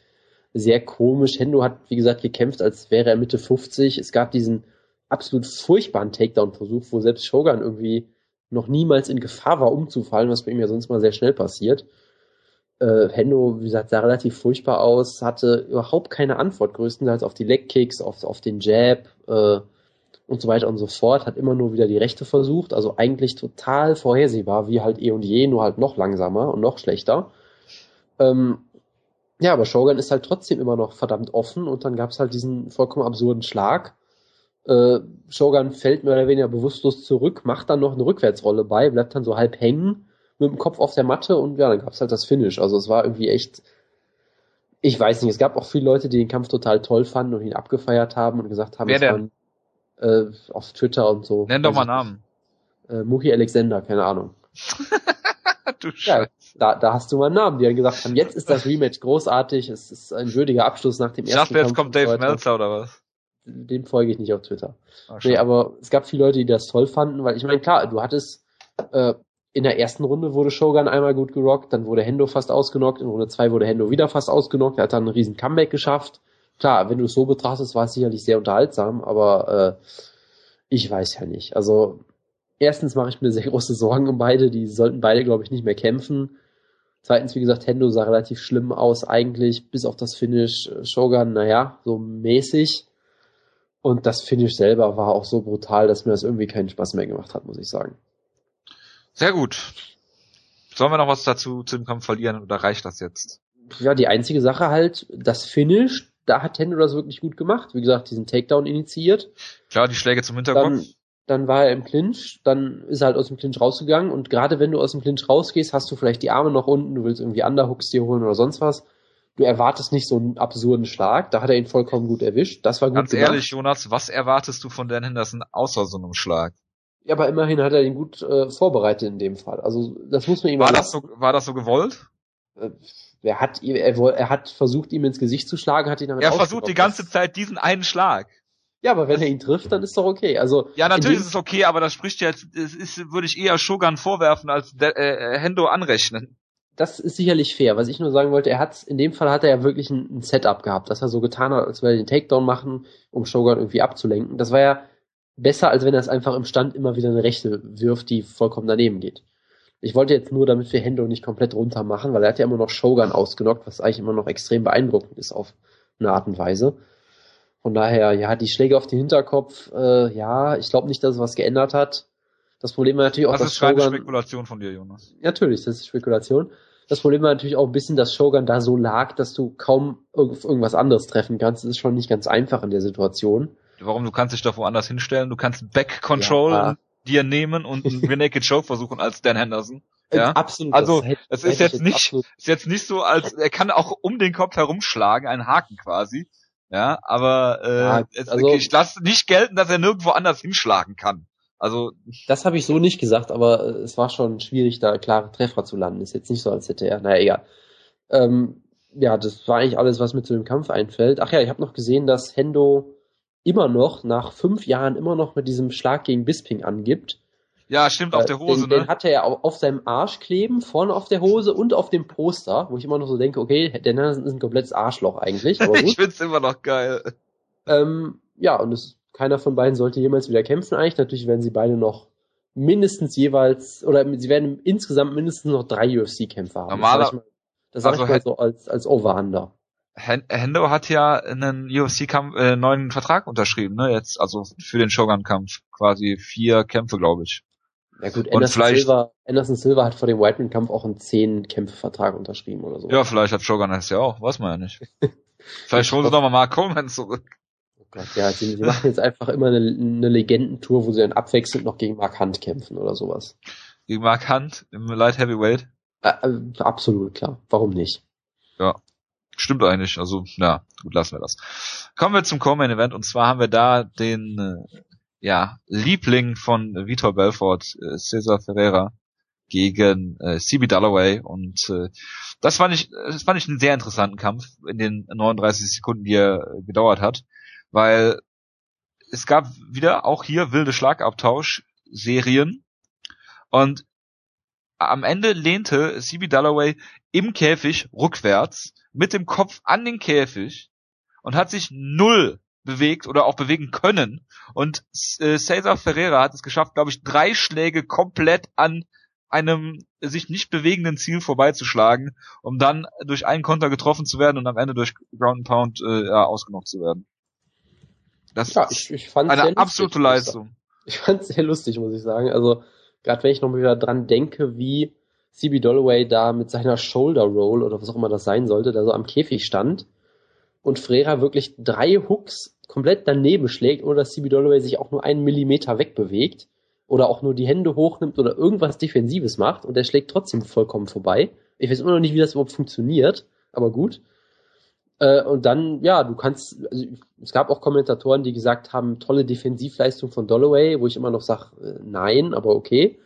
S2: sehr komisch. Hendo hat, wie gesagt, gekämpft, als wäre er Mitte 50. Es gab diesen absolut furchtbaren Takedown-Versuch, wo selbst Shogun irgendwie noch niemals in Gefahr war, umzufallen, was bei ihm ja sonst mal sehr schnell passiert. Äh, Hendo, wie gesagt, sah relativ furchtbar aus, hatte überhaupt keine Antwort, größtenteils auf die Leg-Kicks, auf, auf den Jab, äh, und so weiter und so fort, hat immer nur wieder die Rechte versucht, also eigentlich total vorhersehbar, wie halt eh und je, nur halt noch langsamer und noch schlechter. Ähm, ja, aber Shogun ist halt trotzdem immer noch verdammt offen und dann gab es halt diesen vollkommen absurden Schlag. Äh, Shogun fällt mehr oder weniger bewusstlos zurück, macht dann noch eine Rückwärtsrolle bei, bleibt dann so halb hängen mit dem Kopf auf der Matte und ja, dann gab es halt das Finish. Also es war irgendwie echt, ich weiß nicht, es gab auch viele Leute, die den Kampf total toll fanden und ihn abgefeiert haben und gesagt haben,
S1: Wer es
S2: war äh, auf Twitter und so.
S1: Nenn doch mal Namen.
S2: Äh, Muhi Alexander, keine Ahnung. [LAUGHS]
S1: du ja,
S2: da, da hast du mal einen Namen, die dann gesagt haben, jetzt ist das Rematch großartig, es ist ein würdiger Abschluss nach dem
S1: ich ersten dachte, jetzt kommt Dave Meltzer oder was?
S2: dem folge ich nicht auf Twitter. Ah, nee, aber es gab viele Leute, die das toll fanden, weil ich meine, klar, du hattest äh, in der ersten Runde wurde Shogun einmal gut gerockt, dann wurde Hendo fast ausgenockt, in Runde zwei wurde Hendo wieder fast ausgenockt, er hat dann einen riesen Comeback geschafft. Klar, wenn du es so betrachtest, war es sicherlich sehr unterhaltsam, aber äh, ich weiß ja nicht. Also erstens mache ich mir sehr große Sorgen um beide, die sollten beide, glaube ich, nicht mehr kämpfen. Zweitens, wie gesagt, Hendo sah relativ schlimm aus eigentlich, bis auf das Finish. Shogun, naja, so mäßig. Und das Finish selber war auch so brutal, dass mir das irgendwie keinen Spaß mehr gemacht hat, muss ich sagen.
S1: Sehr gut. Sollen wir noch was dazu zu dem Kampf verlieren oder reicht das jetzt?
S2: Ja, die einzige Sache halt, das Finish, da hat Tendo das wirklich gut gemacht. Wie gesagt, diesen Takedown initiiert.
S1: Klar, die Schläge zum Hintergrund.
S2: Dann, dann war er im Clinch, dann ist er halt aus dem Clinch rausgegangen und gerade wenn du aus dem Clinch rausgehst, hast du vielleicht die Arme noch unten, du willst irgendwie Underhooks dir holen oder sonst was. Du erwartest nicht so einen absurden Schlag, da hat er ihn vollkommen gut erwischt. Das war gut
S1: Ganz gemacht. ehrlich, Jonas, was erwartest du von Dan Henderson außer so einem Schlag?
S2: Ja, aber immerhin hat er ihn gut äh, vorbereitet in dem Fall. Also das muss man ihm
S1: war das so War das so gewollt?
S2: Äh, er hat, er, er hat versucht, ihm ins Gesicht zu schlagen, hat ihn damit
S1: Er versucht die ganze Zeit diesen einen Schlag.
S2: Ja, aber wenn er ihn trifft, dann ist doch okay. Also
S1: ja, natürlich ist es okay, aber das spricht jetzt, es ist, würde ich eher Shogun vorwerfen als De äh, Hendo anrechnen.
S2: Das ist sicherlich fair. Was ich nur sagen wollte, er hat in dem Fall hat er ja wirklich ein, ein Setup gehabt, dass er so getan hat, als würde er den Takedown machen, um Shogun irgendwie abzulenken. Das war ja besser, als wenn er es einfach im Stand immer wieder eine Rechte wirft, die vollkommen daneben geht. Ich wollte jetzt nur, damit wir Hendo nicht komplett runter machen, weil er hat ja immer noch Shogun ausgenockt, was eigentlich immer noch extrem beeindruckend ist auf eine Art und Weise. Von daher, ja, die Schläge auf den Hinterkopf, äh, ja, ich glaube nicht, dass es was geändert hat. Das Problem war natürlich auch,
S1: das dass ist Shogun... Spekulation von dir, Jonas.
S2: Natürlich, das ist Spekulation. Das Problem war natürlich auch ein bisschen, dass Shogun da so lag, dass du kaum irgendwas anderes treffen kannst. Das ist schon nicht ganz einfach in der Situation.
S1: Warum? Du kannst dich doch woanders hinstellen. Du kannst Back Control ja. Dir nehmen und einen [LAUGHS] Naked Choke versuchen als Dan Henderson. Ja, absolut. Also es ist jetzt nicht, absolut. ist jetzt nicht so, als er kann auch um den Kopf herumschlagen, einen Haken quasi. Ja, aber äh, ja, es, also, ich lasse nicht gelten, dass er nirgendwo anders hinschlagen kann. Also
S2: das habe ich so nicht gesagt, aber es war schon schwierig, da klare Treffer zu landen. Ist jetzt nicht so, als hätte er. Naja, egal. Ähm, ja, das war eigentlich alles, was mir zu dem Kampf einfällt. Ach ja, ich habe noch gesehen, dass Hendo immer noch nach fünf Jahren immer noch mit diesem Schlag gegen Bisping angibt.
S1: Ja, stimmt, auf der Hose,
S2: den, ne? Den hatte er auf seinem Arsch kleben, vorne auf der Hose und auf dem Poster, wo ich immer noch so denke, okay, der Nelson ist ein komplettes Arschloch eigentlich.
S1: Aber [LAUGHS] ich find's immer noch geil.
S2: Ähm, ja, und es, keiner von beiden sollte jemals wieder kämpfen eigentlich. Natürlich werden sie beide noch mindestens jeweils, oder sie werden insgesamt mindestens noch drei UFC-Kämpfer haben.
S1: Normaler,
S2: das sag ich mal, das sag also, ich mal so als, als Over-Under.
S1: Hendo hat ja einen UFC-Kampf, äh, neuen Vertrag unterschrieben, ne? Jetzt, also für den Shogun-Kampf. Quasi vier Kämpfe, glaube ich.
S2: Ja gut, und Anderson, vielleicht, Silva, Anderson Silva hat vor dem Whiteman-Kampf auch einen zehn Kämpfe-Vertrag unterschrieben oder so.
S1: Ja, vielleicht hat Shogun das ja auch, weiß man ja nicht. [LAUGHS] vielleicht holen sie doch mal Mark Coleman zurück.
S2: Oh Gott, ja, sie, sie machen jetzt einfach immer eine, eine Legendentour, wo sie dann abwechselnd noch gegen Mark Hunt kämpfen oder sowas.
S1: Gegen Mark Hunt im Light Heavyweight?
S2: Äh, absolut, klar. Warum nicht?
S1: Ja. Stimmt eigentlich, also, na, gut, lassen wir das. Kommen wir zum Co-Main Event. Und zwar haben wir da den, äh, ja, Liebling von Vitor Belfort, äh, Cesar Ferreira, gegen äh, CB Dalloway. Und äh, das fand ich das fand ich einen sehr interessanten Kampf in den 39 Sekunden, die er äh, gedauert hat, weil es gab wieder auch hier wilde Schlagabtausch Serien und am Ende lehnte CB Dalloway im Käfig rückwärts mit dem Kopf an den Käfig und hat sich null bewegt oder auch bewegen können. Und äh, Cesar Ferreira hat es geschafft, glaube ich, drei Schläge komplett an einem sich nicht bewegenden Ziel vorbeizuschlagen, um dann durch einen Konter getroffen zu werden und am Ende durch Ground and Pound äh, ja, ausgenockt zu werden.
S2: Das ja, ich, ich fand
S1: eine lustig, absolute Leistung.
S2: Ich fand es sehr lustig, muss ich sagen. Also gerade wenn ich noch mal wieder dran denke, wie CB Dolloway da mit seiner Shoulder Roll oder was auch immer das sein sollte, da so am Käfig stand und Frera wirklich drei Hooks komplett daneben schlägt, ohne dass CB Dolloway sich auch nur einen Millimeter wegbewegt oder auch nur die Hände hochnimmt oder irgendwas Defensives macht und er schlägt trotzdem vollkommen vorbei. Ich weiß immer noch nicht, wie das überhaupt funktioniert, aber gut. Äh, und dann, ja, du kannst, also, es gab auch Kommentatoren, die gesagt haben, tolle Defensivleistung von Dolloway, wo ich immer noch sage, äh, nein, aber okay.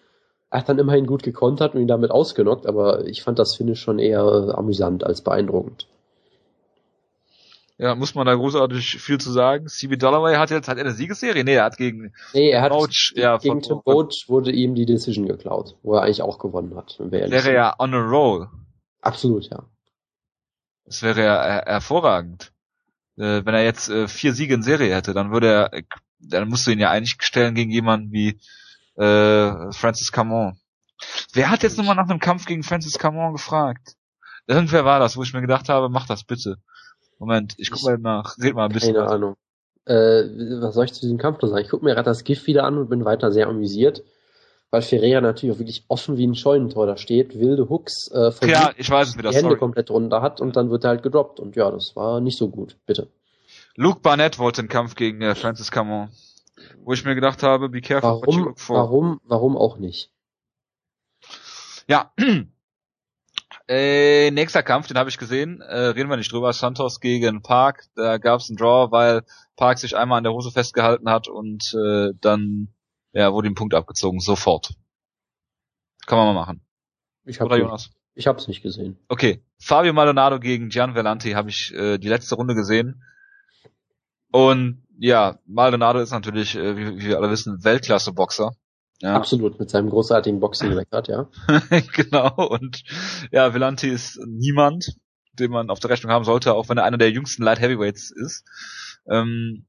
S2: Er hat dann immerhin gut gekontert und ihn damit ausgenockt, aber ich fand das Finish schon eher amüsant als beeindruckend.
S1: Ja, muss man da großartig viel zu sagen. CB Dollaway hat jetzt, hat er eine Siegesserie? Nee, er hat gegen
S2: Nee, er hat
S1: Roach, ja,
S2: gegen Tim Roach wurde ihm die Decision geklaut, wo er eigentlich auch gewonnen hat,
S1: wäre ja on a roll.
S2: Absolut, ja.
S1: Das wäre ja her hervorragend. Äh, wenn er jetzt äh, vier Siege in Serie hätte, dann würde er, äh, dann musst du ihn ja eigentlich stellen gegen jemanden wie äh, Francis Camon. Wer hat jetzt nochmal nach einem Kampf gegen Francis Camon gefragt? Irgendwer war das, wo ich mir gedacht habe, mach das bitte. Moment, ich guck mal nach, red mal ein bisschen.
S2: Keine. Ahnung. Äh, was soll ich zu diesem Kampf noch sagen? Ich gucke mir gerade das GIF wieder an und bin weiter sehr amüsiert, weil Ferreira natürlich auch wirklich offen wie ein Scheunentor da steht, wilde Hooks, äh, versucht,
S1: Ja, ich weiß es wieder,
S2: die Hände
S1: sorry.
S2: komplett runter hat und dann wird er halt gedroppt und ja, das war nicht so gut, bitte.
S1: Luke Barnett wollte einen Kampf gegen äh, Francis Camon. Wo ich mir gedacht habe, be careful what you
S2: Warum,
S1: look for.
S2: warum, warum auch nicht?
S1: Ja. [CLEARS THROAT] Äh, nächster Kampf, den habe ich gesehen. Äh, reden wir nicht drüber. Santos gegen Park. Da gab es einen Draw, weil Park sich einmal an der Hose festgehalten hat und äh, dann ja, wurde ihm Punkt abgezogen. Sofort. Kann man mal machen.
S2: Ich habe
S1: Oder Jonas?
S2: ich hab's nicht gesehen.
S1: Okay. Fabio Maldonado gegen Gian Vellanti habe ich äh, die letzte Runde gesehen. Und ja, Maldonado ist natürlich, äh, wie, wie wir alle wissen, Weltklasse-Boxer. Ja.
S2: Absolut, mit seinem großartigen Boxing-Record, ja. [LAUGHS]
S1: genau. Und ja, Villanti ist niemand, den man auf der Rechnung haben sollte, auch wenn er einer der jüngsten Light Heavyweights ist. Ähm,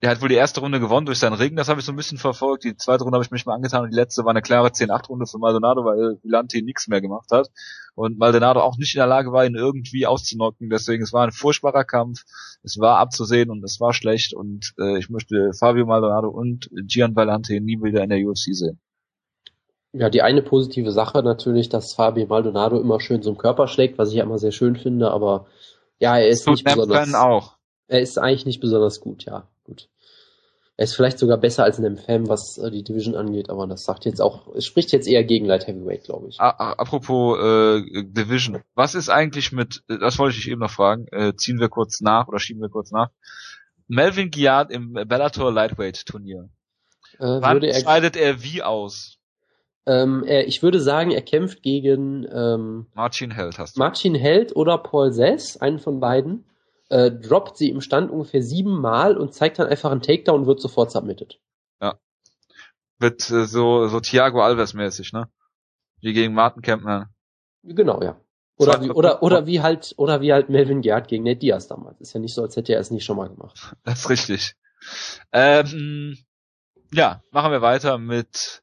S1: er hat wohl die erste Runde gewonnen durch seinen Ring, das habe ich so ein bisschen verfolgt. Die zweite Runde habe ich mich mal angetan und die letzte war eine klare 10-8-Runde für Maldonado, weil Villanti nichts mehr gemacht hat. Und Maldonado auch nicht in der Lage war, ihn irgendwie auszunocken. Deswegen, es war ein furchtbarer Kampf. Es war abzusehen und es war schlecht. Und äh, ich möchte Fabio Maldonado und Gian Vellante nie wieder in der UFC sehen.
S2: Ja, die eine positive Sache natürlich, dass Fabio Maldonado immer schön zum Körper schlägt, was ich ja immer sehr schön finde, aber ja, er ist nicht besonders,
S1: auch.
S2: er ist eigentlich nicht besonders gut, ja, gut. Er ist vielleicht sogar besser als ein Fam, was äh, die Division angeht, aber das sagt jetzt auch, es spricht jetzt eher gegen Light Heavyweight, glaube ich.
S1: A- Apropos äh, Division, was ist eigentlich mit, äh, das wollte ich dich eben noch fragen, äh, ziehen wir kurz nach oder schieben wir kurz nach. Melvin Giard im Bellator Lightweight Turnier.
S2: Äh,
S1: Wann
S2: er,
S1: scheidet er wie aus?
S2: ähm, er, ich würde sagen, er kämpft gegen ähm,
S1: Marcin Held hast du.
S2: Martin Held oder Paul Sess, einen von beiden, äh, droppt sie im Stand ungefähr siebenmal und zeigt dann einfach einen Takedown und wird sofort submitted.
S1: Wird äh, so, so Thiago Alves mäßig, ne? Wie gegen Martin Kempner.
S2: Genau, ja. Oder wie, oder, oder wie halt, oder wie halt Melvin Gerard gegen Nate Diaz damals. Ist ja nicht so, als hätte er es nicht schon mal gemacht. [LAUGHS]
S1: Das ist richtig. Ähm, ja, machen wir weiter mit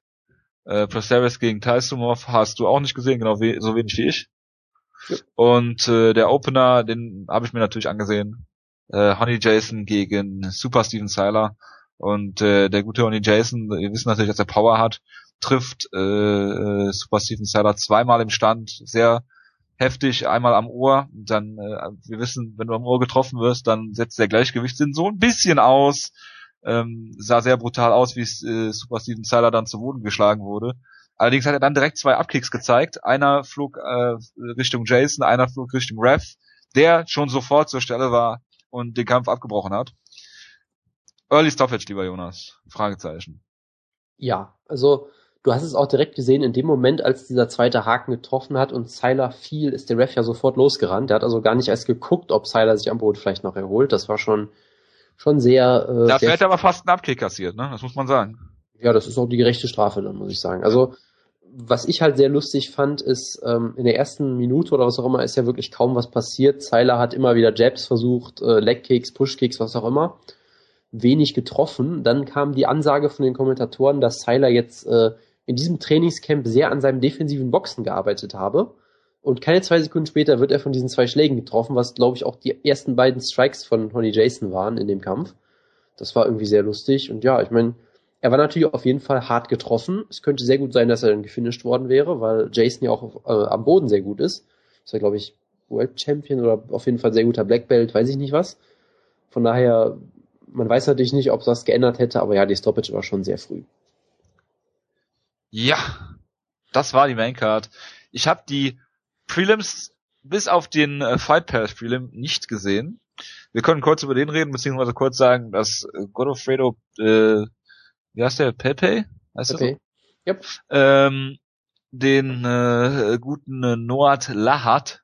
S1: äh, Proceres gegen Taisumov. Hast du auch nicht gesehen, genau wie, so wenig wie ich. Und äh, der Opener, den habe ich mir natürlich angesehen. Äh, Honey Jason gegen Super Steven Seiler. Und äh, der gute Honey Jason, ihr wisst natürlich, dass er Power hat, trifft äh, äh, Super Steven Seiler zweimal im Stand, sehr heftig, einmal am Ohr. Dann, äh, wir wissen, wenn du am Ohr getroffen wirst, dann setzt der Gleichgewichtssinn so ein bisschen aus. Ähm, sah sehr brutal aus, wie äh, Super Steven Seiler dann zu Boden geschlagen wurde. Allerdings hat er dann direkt zwei Abkicks gezeigt. Einer flog äh, Richtung Jason, einer flog Richtung Rev, der schon sofort zur Stelle war und den Kampf abgebrochen hat. Early Stoppage, lieber Jonas. Fragezeichen.
S2: Ja, also du hast es auch direkt gesehen, in dem Moment, als dieser zweite Haken getroffen hat und Seiler fiel, ist der Ref ja sofort losgerannt. Der hat also gar nicht erst geguckt, ob Seiler sich am Boden vielleicht noch erholt. Das war schon, schon sehr, äh,
S1: Dafür
S2: sehr
S1: hätte er aber fast einen Abkick kassiert, ne? Das muss man sagen.
S2: Ja, das ist auch die gerechte Strafe dann, muss ich sagen. Also, was ich halt sehr lustig fand, ist, ähm, in der ersten Minute oder was auch immer ist ja wirklich kaum was passiert. Zeiler hat immer wieder Jabs versucht, äh, Legkicks, Pushkicks, was auch immer. Wenig getroffen. Dann kam die Ansage von den Kommentatoren, dass Seiler jetzt äh, in diesem Trainingscamp sehr an seinem defensiven Boxen gearbeitet habe. Und keine zwei Sekunden später wird er von diesen zwei Schlägen getroffen, was, glaube ich, auch die ersten beiden Strikes von Honey Jason waren in dem Kampf. Das war irgendwie sehr lustig. Und ja, ich meine, er war natürlich auf jeden Fall hart getroffen. Es könnte sehr gut sein, dass er dann gefinisht worden wäre, weil Jason ja auch äh, am Boden sehr gut ist. Ist ja, glaube ich, World Champion oder auf jeden Fall sehr guter Black Belt, weiß ich nicht was. Von daher, man weiß natürlich nicht, ob das geändert hätte, aber ja, die Stoppage war schon sehr früh.
S1: Ja, das war die Maincard. Ich habe die Prelims bis auf den äh, Fight Pass Prelim nicht gesehen. Wir können kurz über den reden, beziehungsweise kurz sagen, dass äh, Godofredo, äh, wie heißt der, Pepe? Heißt der so?
S2: Yep.
S1: ähm, den äh, guten äh, Noat Lahat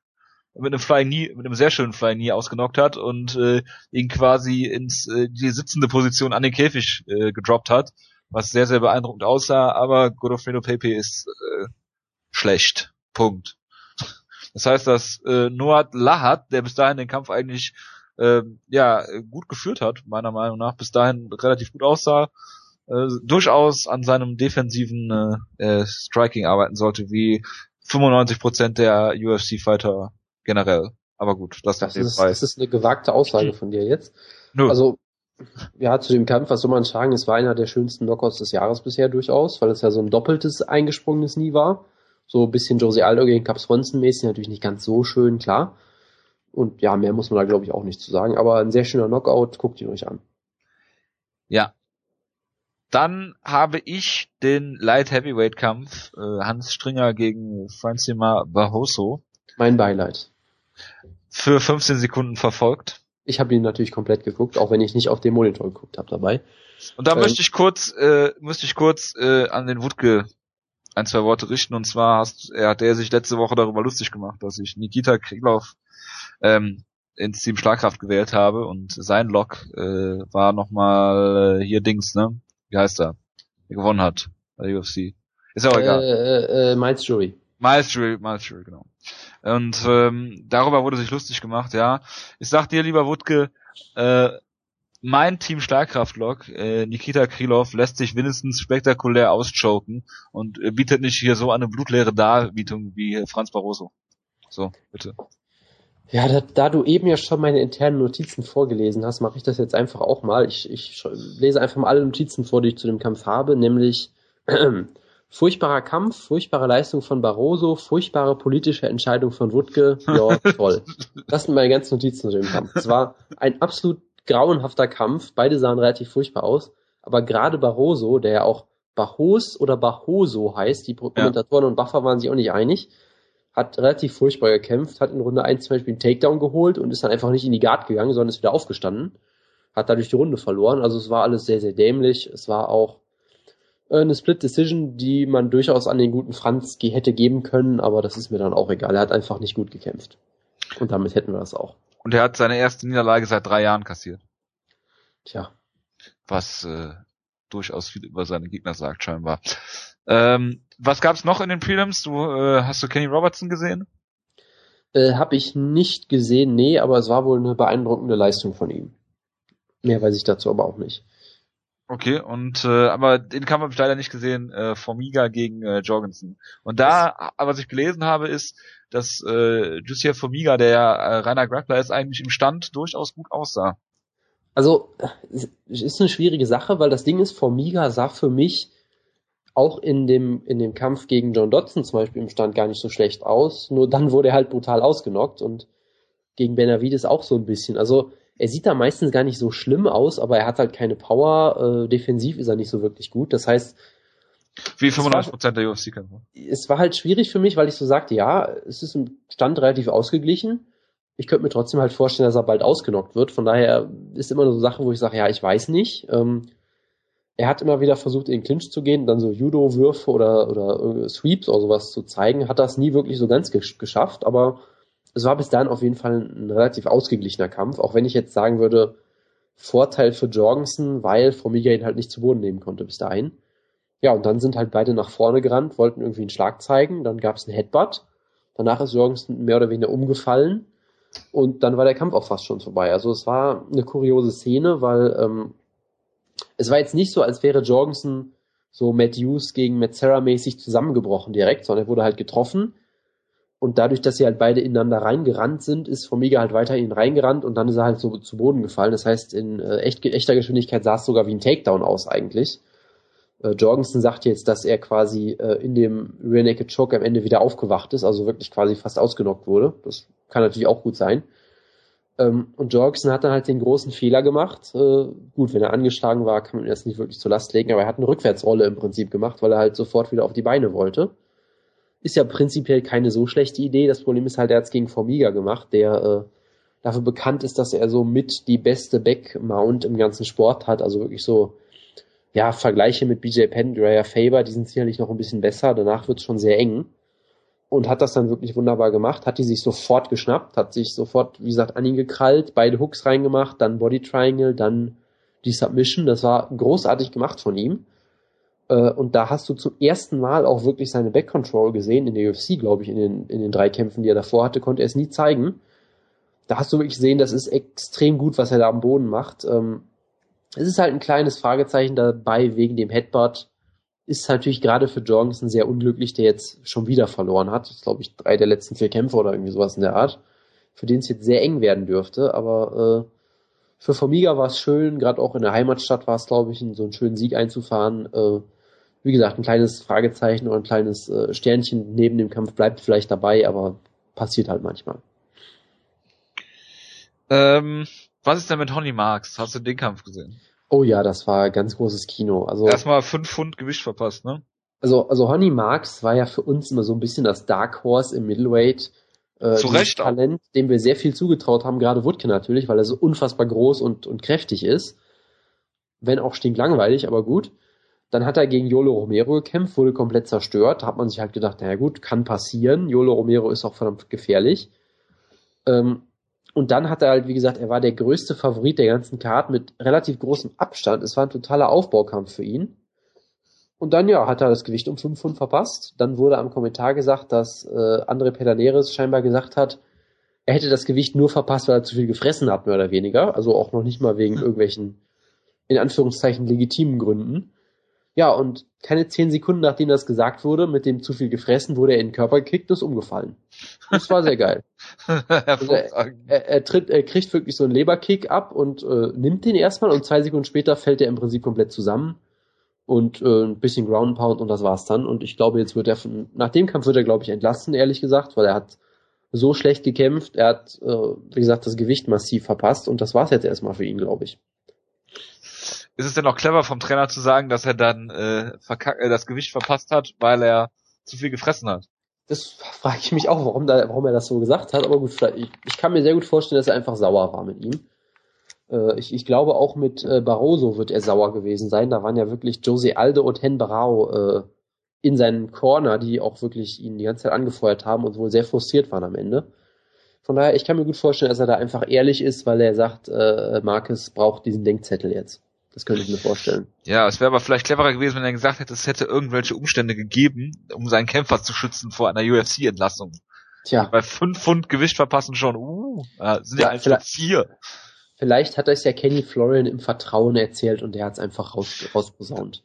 S1: mit einem Flying Knee, mit einem sehr schönen Flying Knee ausgenockt hat und äh, ihn quasi ins äh, die sitzende Position an den Käfig äh, gedroppt hat, was sehr, sehr beeindruckend aussah, aber Godofredo Pepe ist äh, schlecht. Punkt. Das heißt, dass äh, Noah Lahat, der bis dahin den Kampf eigentlich äh, ja gut geführt hat, meiner Meinung nach, bis dahin relativ gut aussah, äh, durchaus an seinem defensiven äh, äh, Striking arbeiten sollte, wie 95% der UFC-Fighter generell. Aber gut, das,
S2: das ist, das ist eine gewagte Aussage von dir jetzt.
S1: Nö.
S2: Also, ja, zu dem Kampf, was soll man sagen, es war einer der schönsten Knockouts des Jahres bisher durchaus, weil es ja so ein doppeltes eingesprungenes Nie war. So ein bisschen Josie Aldo gegen Cap Swanson mäßig, natürlich nicht ganz so schön, klar. Und ja, mehr muss man da glaube ich auch nicht zu sagen, aber ein sehr schöner Knockout, guckt ihn euch an.
S1: Ja. Dann habe ich den Light Heavyweight Kampf äh, Hans Stringer gegen Francima Barroso.
S2: Mein Beileid.
S1: Für 15 Sekunden verfolgt.
S2: Ich habe ihn natürlich komplett geguckt, auch wenn ich nicht auf dem Monitor geguckt habe dabei.
S1: Und da ähm, möchte ich kurz, äh, möchte ich kurz äh, an den Wutke ein, zwei Worte richten. Und zwar hast, er hat er sich letzte Woche darüber lustig gemacht, dass ich Nikita Krylov ähm, ins Team Schlagkraft gewählt habe und sein Lock äh, war nochmal äh, hier Dings, ne? Wie heißt er? Der gewonnen hat bei der UFC. Ist ja auch egal.
S2: Äh, äh, Miles Jury.
S1: Miles Jury, Miles Jury, genau. Und ähm, darüber wurde sich lustig gemacht, ja. Ich sag dir, lieber Wutke, äh, mein Team Schlagkraftlok, äh, Nikita Krylov, lässt sich wenigstens spektakulär auschoken und äh, bietet nicht hier so eine blutleere Darbietung wie Franz Barroso. So, bitte.
S2: Ja, da, da du eben ja schon meine internen Notizen vorgelesen hast, mache ich das jetzt einfach auch mal. Ich, ich lese einfach mal alle Notizen vor, die ich zu dem Kampf habe, nämlich äh, [CLEARS THROAT] furchtbarer Kampf, furchtbare Leistung von Barroso, furchtbare politische Entscheidung von Wutke, ja, toll. Das sind meine ganzen Notizen zu dem Kampf. Es war ein absolut grauenhafter Kampf, beide sahen relativ furchtbar aus, aber gerade Barroso, der ja auch Barros oder Barroso heißt, die Kommentatoren ja. und Buffer waren sich auch nicht einig, hat relativ furchtbar gekämpft, hat in Runde 1 zum Beispiel einen Takedown geholt und ist dann einfach nicht in die Guard gegangen, sondern ist wieder aufgestanden, hat dadurch die Runde verloren. Also es war alles sehr, sehr dämlich. Es war auch äh, eine Split Decision, die man durchaus an den guten Franz hätte geben können, aber das ist mir dann auch egal. Er hat einfach nicht gut gekämpft. Und damit hätten wir das auch.
S1: Und er hat seine erste Niederlage seit drei Jahren kassiert.
S2: Tja.
S1: Was äh, durchaus viel über seine Gegner sagt, scheinbar. Ähm, was gab's noch in den Prelims? Du äh, hast du Kenny Robertson gesehen?
S2: Äh, hab ich nicht gesehen, nee, aber es war wohl eine beeindruckende Leistung von ihm. Mehr weiß ich dazu aber auch nicht.
S1: Okay, und äh, aber den Kampf habe ich leider nicht gesehen, äh, Formiga gegen äh, Jorgensen. Und da, was ich gelesen habe, ist, dass äh, Jussier Formiga, der äh, reiner Grappler ist, eigentlich im Stand durchaus gut aussah.
S2: Also, es ist eine schwierige Sache, weil das Ding ist, Formiga sah für mich auch in dem, in dem Kampf gegen John Dodson zum Beispiel im Stand gar nicht so schlecht aus. Nur dann wurde er halt brutal ausgenockt und gegen Benavides auch so ein bisschen. Also er sieht da meistens gar nicht so schlimm aus, aber er hat halt keine Power. Äh, defensiv ist er nicht so wirklich gut. Das heißt,
S1: wie 95% der UFC-Kämpfer.
S2: Es war halt schwierig für mich, weil ich so sagte, ja, es ist im Stand relativ ausgeglichen. Ich könnte mir trotzdem halt vorstellen, dass er bald ausgenockt wird. Von daher ist immer so eine Sache, wo ich sage, ja, ich weiß nicht. Ähm, er hat immer wieder versucht, in den Clinch zu gehen, dann so Judo-Würfe oder, oder Sweeps oder sowas zu zeigen, hat das nie wirklich so ganz geschafft, aber es war bis dahin auf jeden Fall ein relativ ausgeglichener Kampf, auch wenn ich jetzt sagen würde, Vorteil für Jorgensen, weil Formiga ihn halt nicht zu Boden nehmen konnte bis dahin. Ja, und dann sind halt beide nach vorne gerannt, wollten irgendwie einen Schlag zeigen, dann gab es einen Headbutt, danach ist Jorgensen mehr oder weniger umgefallen und dann war der Kampf auch fast schon vorbei. Also es war eine kuriose Szene, weil ähm, es war jetzt nicht so, als wäre Jorgensen so Matt Hughes gegen Matt Serra mäßig zusammengebrochen direkt, sondern er wurde halt getroffen. Und dadurch, dass sie halt beide ineinander reingerannt sind, ist Formiga halt weiter in ihn reingerannt und dann ist er halt so zu Boden gefallen. Das heißt, in äh, echt, echter Geschwindigkeit sah es sogar wie ein Takedown aus eigentlich. Äh, Jorgensen sagt jetzt, dass er quasi äh, in dem Rear Naked Choke am Ende wieder aufgewacht ist, also wirklich quasi fast ausgenockt wurde. Das kann natürlich auch gut sein. Ähm, und Jorgensen hat dann halt den großen Fehler gemacht. Äh, gut, wenn er angeschlagen war, kann man das nicht wirklich zur Last legen, aber er hat eine Rückwärtsrolle im Prinzip gemacht, weil er halt sofort wieder auf die Beine wollte. Ist ja prinzipiell keine so schlechte Idee. Das Problem ist halt, er hat es gegen Formiga gemacht, der äh, dafür bekannt ist, dass er so mit die beste Back-Mount im ganzen Sport hat. Also wirklich so, ja, Vergleiche mit BJ Penn, Raya Faber, die sind sicherlich noch ein bisschen besser. Danach wird es schon sehr eng. Und hat das dann wirklich wunderbar gemacht, hat die sich sofort geschnappt, hat sich sofort, wie gesagt, an ihn gekrallt, beide Hooks reingemacht, dann Body Triangle, dann die Submission. Das war großartig gemacht von ihm. Äh, und da hast du zum ersten Mal auch wirklich seine Back Control gesehen in der UFC, glaube ich, in den, in den drei Kämpfen, die er davor hatte, konnte er es nie zeigen. Da hast du wirklich gesehen, das ist extrem gut, was er da am Boden macht. Ähm, es ist halt ein kleines Fragezeichen dabei wegen dem Headbutt ist natürlich gerade für Jorgensen sehr unglücklich, der jetzt schon wieder verloren hat. Das ist, glaube ich, drei der letzten vier Kämpfe oder irgendwie sowas in der Art. Für den es jetzt sehr eng werden dürfte. Aber äh, für Formiga war es schön, gerade auch in der Heimatstadt war es, glaube ich, so einen schönen Sieg einzufahren. Äh, wie gesagt, ein kleines Fragezeichen oder ein kleines äh, Sternchen neben dem Kampf bleibt vielleicht dabei, aber passiert halt manchmal.
S1: Ähm, was ist denn mit Honey Marks? Hast du den Kampf gesehen?
S2: Oh ja, das war ganz großes Kino. Also
S1: erstmal fünf Pfund Gewicht verpasst, ne?
S2: Also also Honey Marks war ja für uns immer so ein bisschen das Dark Horse im Middleweight.
S1: Äh, Zu Recht
S2: Talent, auch. dem wir sehr viel zugetraut haben, gerade Woodke natürlich, weil er so unfassbar groß und und kräftig ist. Wenn auch stinklangweilig, aber gut. Dann hat er gegen Yolo Romero gekämpft, wurde komplett zerstört. Da hat man sich halt gedacht, naja gut, kann passieren. Yolo Romero ist auch verdammt gefährlich. Ähm, und dann hat er halt, wie gesagt, er war der größte Favorit der ganzen Card mit relativ großem Abstand. Es war ein totaler Aufbaukampf für ihn. Und dann, ja, hat er das Gewicht um 5 Pfund verpasst. Dann wurde am Kommentar gesagt, dass äh, André Pedaneres scheinbar gesagt hat, er hätte das Gewicht nur verpasst, weil er zu viel gefressen hat, mehr oder weniger. Also auch noch nicht mal wegen irgendwelchen, in Anführungszeichen, legitimen Gründen. Ja, und keine zehn Sekunden nachdem das gesagt wurde, mit dem zu viel gefressen, wurde er in den Körper gekickt und ist umgefallen. Das war sehr geil. [LAUGHS] also er, er, er, tritt, er kriegt wirklich so einen Leberkick ab und äh, nimmt den erstmal und zwei Sekunden später fällt er im Prinzip komplett zusammen und äh, ein bisschen Ground Pound und das war's dann. Und ich glaube, jetzt wird er von, nach dem Kampf wird er, glaube ich, entlassen, ehrlich gesagt, weil er hat so schlecht gekämpft, er hat, äh, wie gesagt, das Gewicht massiv verpasst und das war's jetzt erstmal für ihn, glaube ich.
S1: Ist es denn auch clever vom Trainer zu sagen, dass er dann äh, äh, das Gewicht verpasst hat, weil er zu viel gefressen hat?
S2: Das frage ich mich auch, warum, da, warum er das so gesagt hat. Aber gut, ich, ich kann mir sehr gut vorstellen, dass er einfach sauer war mit ihm. Äh, ich, ich glaube auch mit äh, Barroso wird er sauer gewesen sein. Da waren ja wirklich Jose Aldo und Hen Barao äh, in seinen Corner, die auch wirklich ihn die ganze Zeit angefeuert haben und wohl sehr frustriert waren am Ende. Von daher, ich kann mir gut vorstellen, dass er da einfach ehrlich ist, weil er sagt, äh, Marcus braucht diesen Denkzettel jetzt. Das könnte ich mir vorstellen.
S1: Ja, es wäre aber vielleicht cleverer gewesen, wenn er gesagt hätte, es hätte irgendwelche Umstände gegeben, um seinen Kämpfer zu schützen vor einer UFC-Entlassung. Tja. Bei fünf Pfund Gewicht verpassen schon, uh, sind ja, ja einfach vier.
S2: Vielleicht hat das ja Kenny Florian im Vertrauen erzählt und der hat es einfach raus, rausposaunt.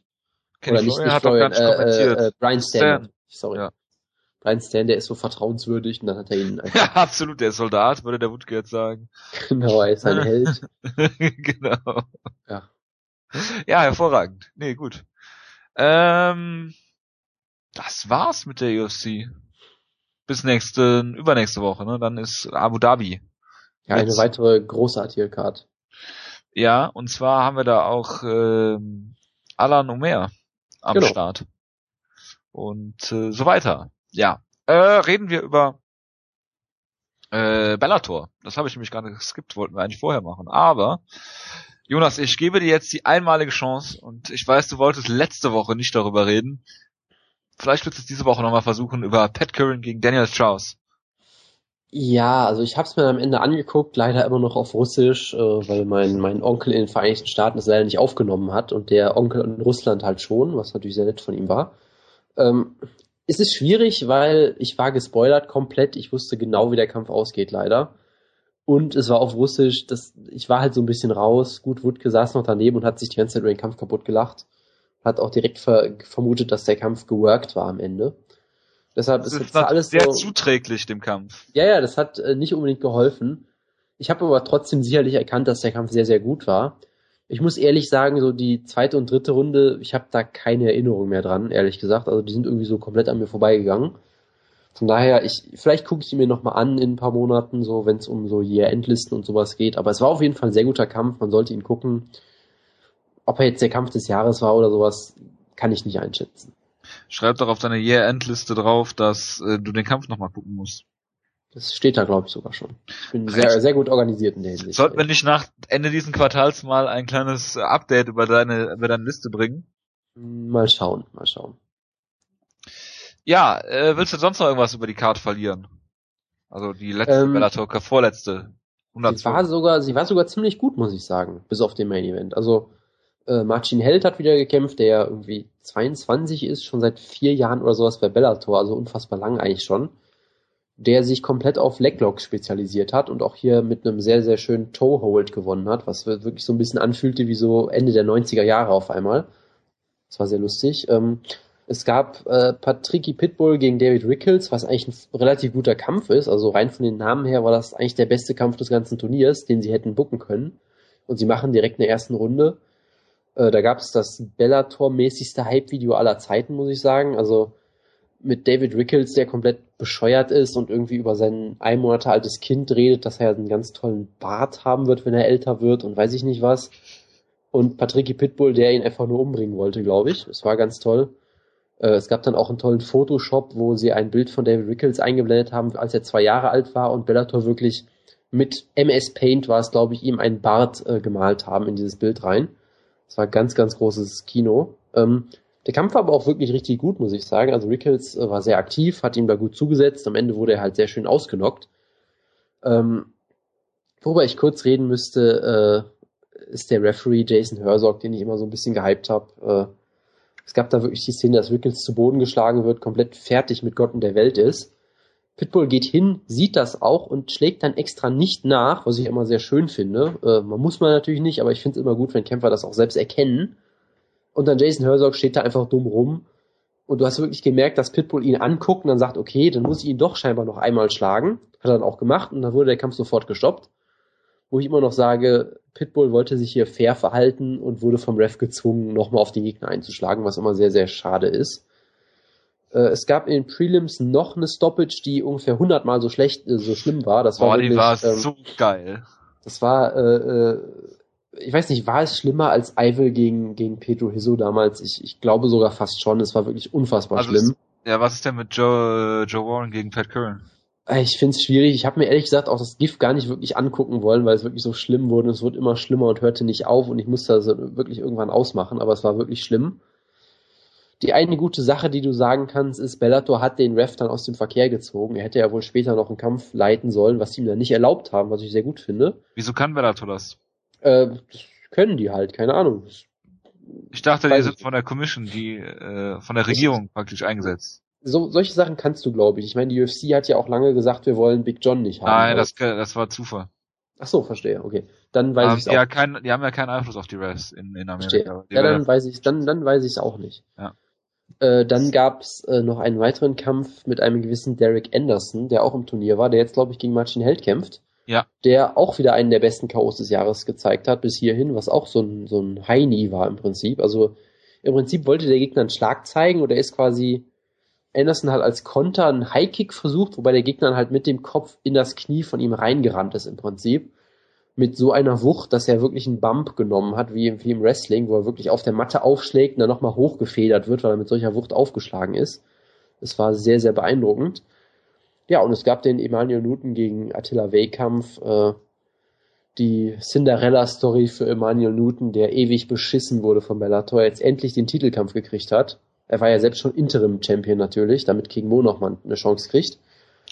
S1: Kenny Oder nicht, Florian nicht Florian, äh, äh,
S2: äh, Brian Stan. Stan. Sorry. Ja. Brian Stan, der ist so vertrauenswürdig und dann hat er ihn [LAUGHS]
S1: einfach. Ja, absolut, der ist Soldat, würde der Wutke jetzt sagen.
S2: Genau, er ist ein [LAUGHS] Held.
S1: genau. Ja. Ja, hervorragend. Nee, gut. Ähm, das war's mit der UFC. Bis nächste, übernächste Woche, ne? Dann ist Abu Dhabi.
S2: Ja, eine Jetzt. weitere großartige Card.
S1: Ja, und zwar haben wir da auch ähm, Alan Omer am genau. Start. Und äh, so weiter. Ja. Äh, reden wir über äh, Bellator. Das habe ich nämlich gar nicht geskippt, wollten wir eigentlich vorher machen. Aber Jonas, ich gebe dir jetzt die einmalige Chance und ich weiß, du wolltest letzte Woche nicht darüber reden. Vielleicht willst du es diese Woche nochmal versuchen über Pat Curran gegen Daniel Strauss.
S2: Ja, also ich habe es mir am Ende angeguckt, leider immer noch auf Russisch, äh, weil mein, mein Onkel in den Vereinigten Staaten es leider nicht aufgenommen hat und der Onkel in Russland halt schon, was natürlich sehr nett von ihm war. Ähm, es ist schwierig, weil ich war gespoilert komplett, ich wusste genau, wie der Kampf ausgeht, leider. Und es war auf Russisch, das, ich war halt so ein bisschen raus. Gut, Wutke saß noch daneben und hat sich die ganze Zeit über den Kampf kaputt gelacht. Hat auch direkt ver vermutet, dass der Kampf geworkt war am Ende. Deshalb das ist jetzt alles
S1: sehr
S2: so,
S1: zuträglich dem Kampf.
S2: Ja, ja, das hat äh, nicht unbedingt geholfen. Ich habe aber trotzdem sicherlich erkannt, dass der Kampf sehr, sehr gut war. Ich muss ehrlich sagen, so die zweite und dritte Runde, ich habe da keine Erinnerung mehr dran, ehrlich gesagt. Also die sind irgendwie so komplett an mir vorbeigegangen. Von daher, ich, vielleicht gucke ich die mir nochmal an in ein paar Monaten, so wenn es um so Year-Endlisten und sowas geht. Aber es war auf jeden Fall ein sehr guter Kampf, man sollte ihn gucken. Ob er jetzt der Kampf des Jahres war oder sowas, kann ich nicht einschätzen.
S1: Schreib doch auf deine Year-Endliste drauf, dass äh, du den Kampf nochmal gucken musst.
S2: Das steht da, glaube ich, sogar schon. Ich bin sehr, sehr gut organisiert in der Hinsicht.
S1: Sollten wir nicht nach Ende diesen Quartals mal ein kleines Update über deine, über deine Liste bringen?
S2: Mal schauen, mal schauen.
S1: Ja, äh, willst du sonst noch irgendwas über die Card verlieren? Also die letzte
S2: Ähm,
S1: Bellator, vorletzte.
S2: Sie war
S1: 112.
S2: sogar, sie war sogar ziemlich gut, muss ich sagen, bis auf den Main Event. Also äh, Marcin Held hat wieder gekämpft, der ja irgendwie 22 ist, schon seit vier Jahren oder sowas bei Bellator, also unfassbar lang eigentlich schon. Der sich komplett auf Leglock spezialisiert hat und auch hier mit einem sehr, sehr schönen Toe-Hold gewonnen hat, was wirklich so ein bisschen anfühlte wie so Ende der 90er Jahre auf einmal. Das war sehr lustig. Ähm, es gab äh, Patricky Pitbull gegen David Rickles, was eigentlich ein relativ guter Kampf ist. Also rein von den Namen her war das eigentlich der beste Kampf des ganzen Turniers, den sie hätten booken können. Und sie machen direkt in der ersten Runde. Äh, da gab es das Bellator-mäßigste Hype-Video aller Zeiten, muss ich sagen. Also mit David Rickles, der komplett bescheuert ist und irgendwie über sein ein Monate altes Kind redet, dass er einen ganz tollen Bart haben wird, wenn er älter wird und weiß ich nicht was. Und Patricky Pitbull, der ihn einfach nur umbringen wollte, glaube ich. Es war ganz toll. Äh, Es gab dann auch einen tollen Photoshop, wo sie ein Bild von David Rickles eingeblendet haben, als er zwei Jahre alt war und Bellator wirklich mit MS Paint war es, glaube ich, ihm einen Bart äh, gemalt haben in dieses Bild rein. Das war ganz, ganz großes Kino. Ähm, der Kampf war aber auch wirklich richtig gut, muss ich sagen. Also Rickles äh, war sehr aktiv, hat ihm da gut zugesetzt. Am Ende wurde er halt sehr schön ausgenockt. Ähm, worüber ich kurz reden müsste, äh, ist der Referee Jason Herzog, den ich immer so ein bisschen gehypt habe. Es gab da wirklich die Szene, dass Rickles zu Boden geschlagen wird, komplett fertig mit Gott und der Welt ist. Pitbull geht hin, sieht das auch und schlägt dann extra nicht nach, was ich immer sehr schön finde. Äh, man muss man natürlich nicht, aber ich finde es immer gut, wenn Kämpfer das auch selbst erkennen. Und dann Jason Herzog steht da einfach dumm rum. Und du hast wirklich gemerkt, dass Pitbull ihn anguckt und dann sagt, okay, dann muss ich ihn doch scheinbar noch einmal schlagen. Hat er dann auch gemacht und dann wurde der Kampf sofort gestoppt. Wo ich immer noch sage, Pitbull wollte sich hier fair verhalten und wurde vom Ref gezwungen, nochmal auf den Gegner einzuschlagen, was immer sehr, sehr schade ist. Äh, Es gab in den Prelims noch eine Stoppage, die ungefähr 100 Mal so schlecht, äh, so schlimm war. Das war
S1: Boah, die
S2: wirklich,
S1: war
S2: ähm,
S1: so geil.
S2: das war, äh, äh, ich weiß nicht, war es schlimmer als Eivel gegen, gegen Pedro Hisso damals? Ich, ich glaube sogar fast schon. Es war wirklich unfassbar
S1: Also
S2: schlimm.
S1: Ja, was ist denn mit Joe, Joe Warren gegen Pat Curran?
S2: Ich finde es schwierig. Ich habe mir ehrlich gesagt auch das GIF gar nicht wirklich angucken wollen, weil es wirklich so schlimm wurde. Es wurde immer schlimmer und hörte nicht auf und ich musste das wirklich irgendwann ausmachen, aber es war wirklich schlimm. Die eine gute Sache, die du sagen kannst, ist, Bellator hat den Ref dann aus dem Verkehr gezogen. Er hätte ja wohl später noch einen Kampf leiten sollen, was sie ihm dann nicht erlaubt haben, was ich sehr gut finde.
S1: Wieso kann Bellator das?
S2: Äh, das können die halt, keine Ahnung.
S1: Ich dachte, die sind von der Commission, die äh, von der Regierung praktisch eingesetzt.
S2: So, solche Sachen kannst du, glaube ich. Ich meine, die UFC hat ja auch lange gesagt, wir wollen Big John nicht haben.
S1: Nein, das, das war Zufall.
S2: Ach so, verstehe. Okay, dann weiß
S1: Ähm,
S2: ich
S1: ja kein, die haben ja keinen Einfluss auf die Refs in, in Amerika.
S2: Verstehe. Ja, dann weiß ich, dann, dann weiß ich es auch nicht.
S1: Ja.
S2: Äh, dann gab's äh, noch einen weiteren Kampf mit einem gewissen Derek Anderson, der auch im Turnier war, der jetzt, glaube ich, gegen Martin Held kämpft.
S1: Ja.
S2: Der auch wieder einen der besten K.O.s des Jahres gezeigt hat bis hierhin, was auch so ein, so ein Heini war im Prinzip. Also im Prinzip wollte der Gegner einen Schlag zeigen und er ist quasi Anderson hat als Konter einen High-Kick versucht, wobei der Gegner halt mit dem Kopf in das Knie von ihm reingerannt ist im Prinzip. Mit so einer Wucht, dass er wirklich einen Bump genommen hat, wie, im- wie im Wrestling, wo er wirklich auf der Matte aufschlägt und dann nochmal hochgefedert wird, weil er mit solcher Wucht aufgeschlagen ist. Es war sehr, sehr beeindruckend. Ja, und es gab den Emmanuel Newton gegen Attila Wey-Kampf, äh, die Cinderella-Story für Emmanuel Newton, der ewig beschissen wurde von Bellator, jetzt endlich den Titelkampf gekriegt hat. Er war ja selbst schon Interim-Champion natürlich, damit King Mo nochmal eine Chance kriegt.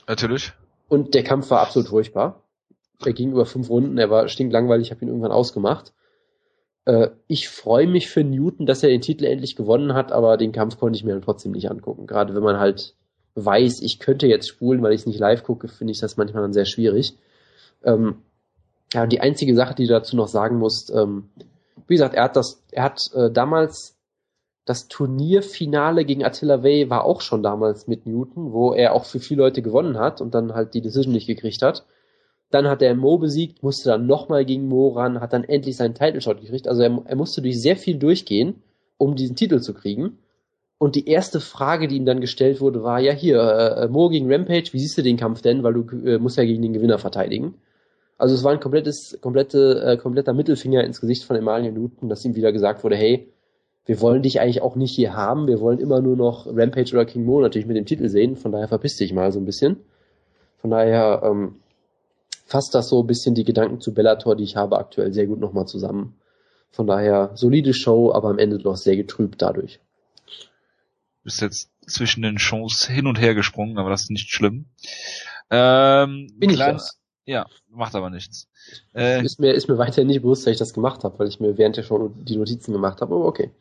S1: Natürlich.
S2: Und der Kampf war absolut furchtbar. Er ging über fünf Runden, er war stinklangweilig, ich habe ihn irgendwann ausgemacht. Äh, ich freue mich für Newton, dass er den Titel endlich gewonnen hat, aber den Kampf konnte ich mir dann trotzdem nicht angucken. Gerade wenn man halt weiß, ich könnte jetzt spulen, weil ich es nicht live gucke, finde ich das manchmal dann sehr schwierig. Ähm, ja, und die einzige Sache, die du dazu noch sagen musst, ähm, wie gesagt, er hat das, er hat äh, damals das Turnierfinale gegen Attila Way war auch schon damals mit Newton, wo er auch für viele Leute gewonnen hat und dann halt die Decision nicht gekriegt hat. Dann hat er Mo besiegt, musste dann nochmal gegen Mo ran, hat dann endlich seinen Title Shot gekriegt. Also er, er musste durch sehr viel durchgehen, um diesen Titel zu kriegen. Und die erste Frage, die ihm dann gestellt wurde, war, ja hier, äh, Mo gegen Rampage, wie siehst du den Kampf denn? Weil du äh, musst ja gegen den Gewinner verteidigen. Also es war ein komplettes, komplette, äh, kompletter Mittelfinger ins Gesicht von Emmanuel Newton, dass ihm wieder gesagt wurde, hey, wir wollen dich eigentlich auch nicht hier haben, wir wollen immer nur noch Rampage oder King Mo natürlich mit dem Titel sehen, von daher verpiss dich mal so ein bisschen. Von daher ähm, fasst das so ein bisschen die Gedanken zu Bellator, die ich habe, aktuell sehr gut nochmal zusammen. Von daher solide Show, aber am Ende doch sehr getrübt dadurch.
S1: Bist jetzt zwischen den Shows hin und her gesprungen, aber das ist nicht schlimm. Ähm,
S2: Bin ich das?
S1: Ja, macht aber nichts. Äh,
S2: Ist mir, ist mir weiterhin nicht bewusst, dass ich das gemacht habe, weil ich mir während der Show die Notizen gemacht habe, aber okay.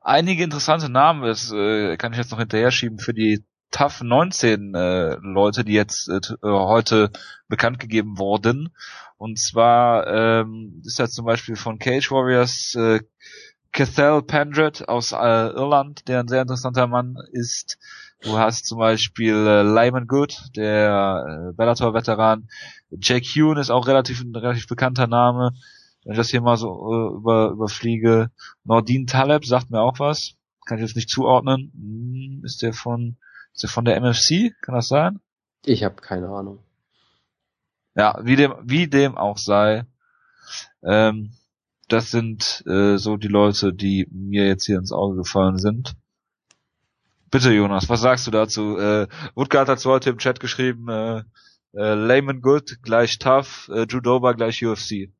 S1: Einige interessante Namen, das äh, kann ich jetzt noch hinterher schieben für die Tough 19 äh, Leute, die jetzt äh, äh, heute bekannt gegeben wurden. Und zwar ähm, ist da zum Beispiel von Cage Warriors äh, Cathal Pendred aus äh, Irland, der ein sehr interessanter Mann ist. Du hast zum Beispiel äh, Lyman Good, der äh, Bellator-Veteran. Jake Hune ist auch relativ ein relativ bekannter Name. Wenn ich das hier mal so äh, über, überfliege. Nordin Taleb sagt mir auch was. Kann ich jetzt nicht zuordnen. Hm, ist der von ist der von der MFC? Kann das sein?
S2: Ich habe keine Ahnung.
S1: Ja, wie dem, wie dem auch sei. Ähm, das sind äh, so die Leute, die mir jetzt hier ins Auge gefallen sind. Bitte, Jonas, was sagst du dazu? Äh, Woodgard hat heute im Chat geschrieben, äh, äh, Layman Good gleich Tough, äh, Judoba gleich UFC.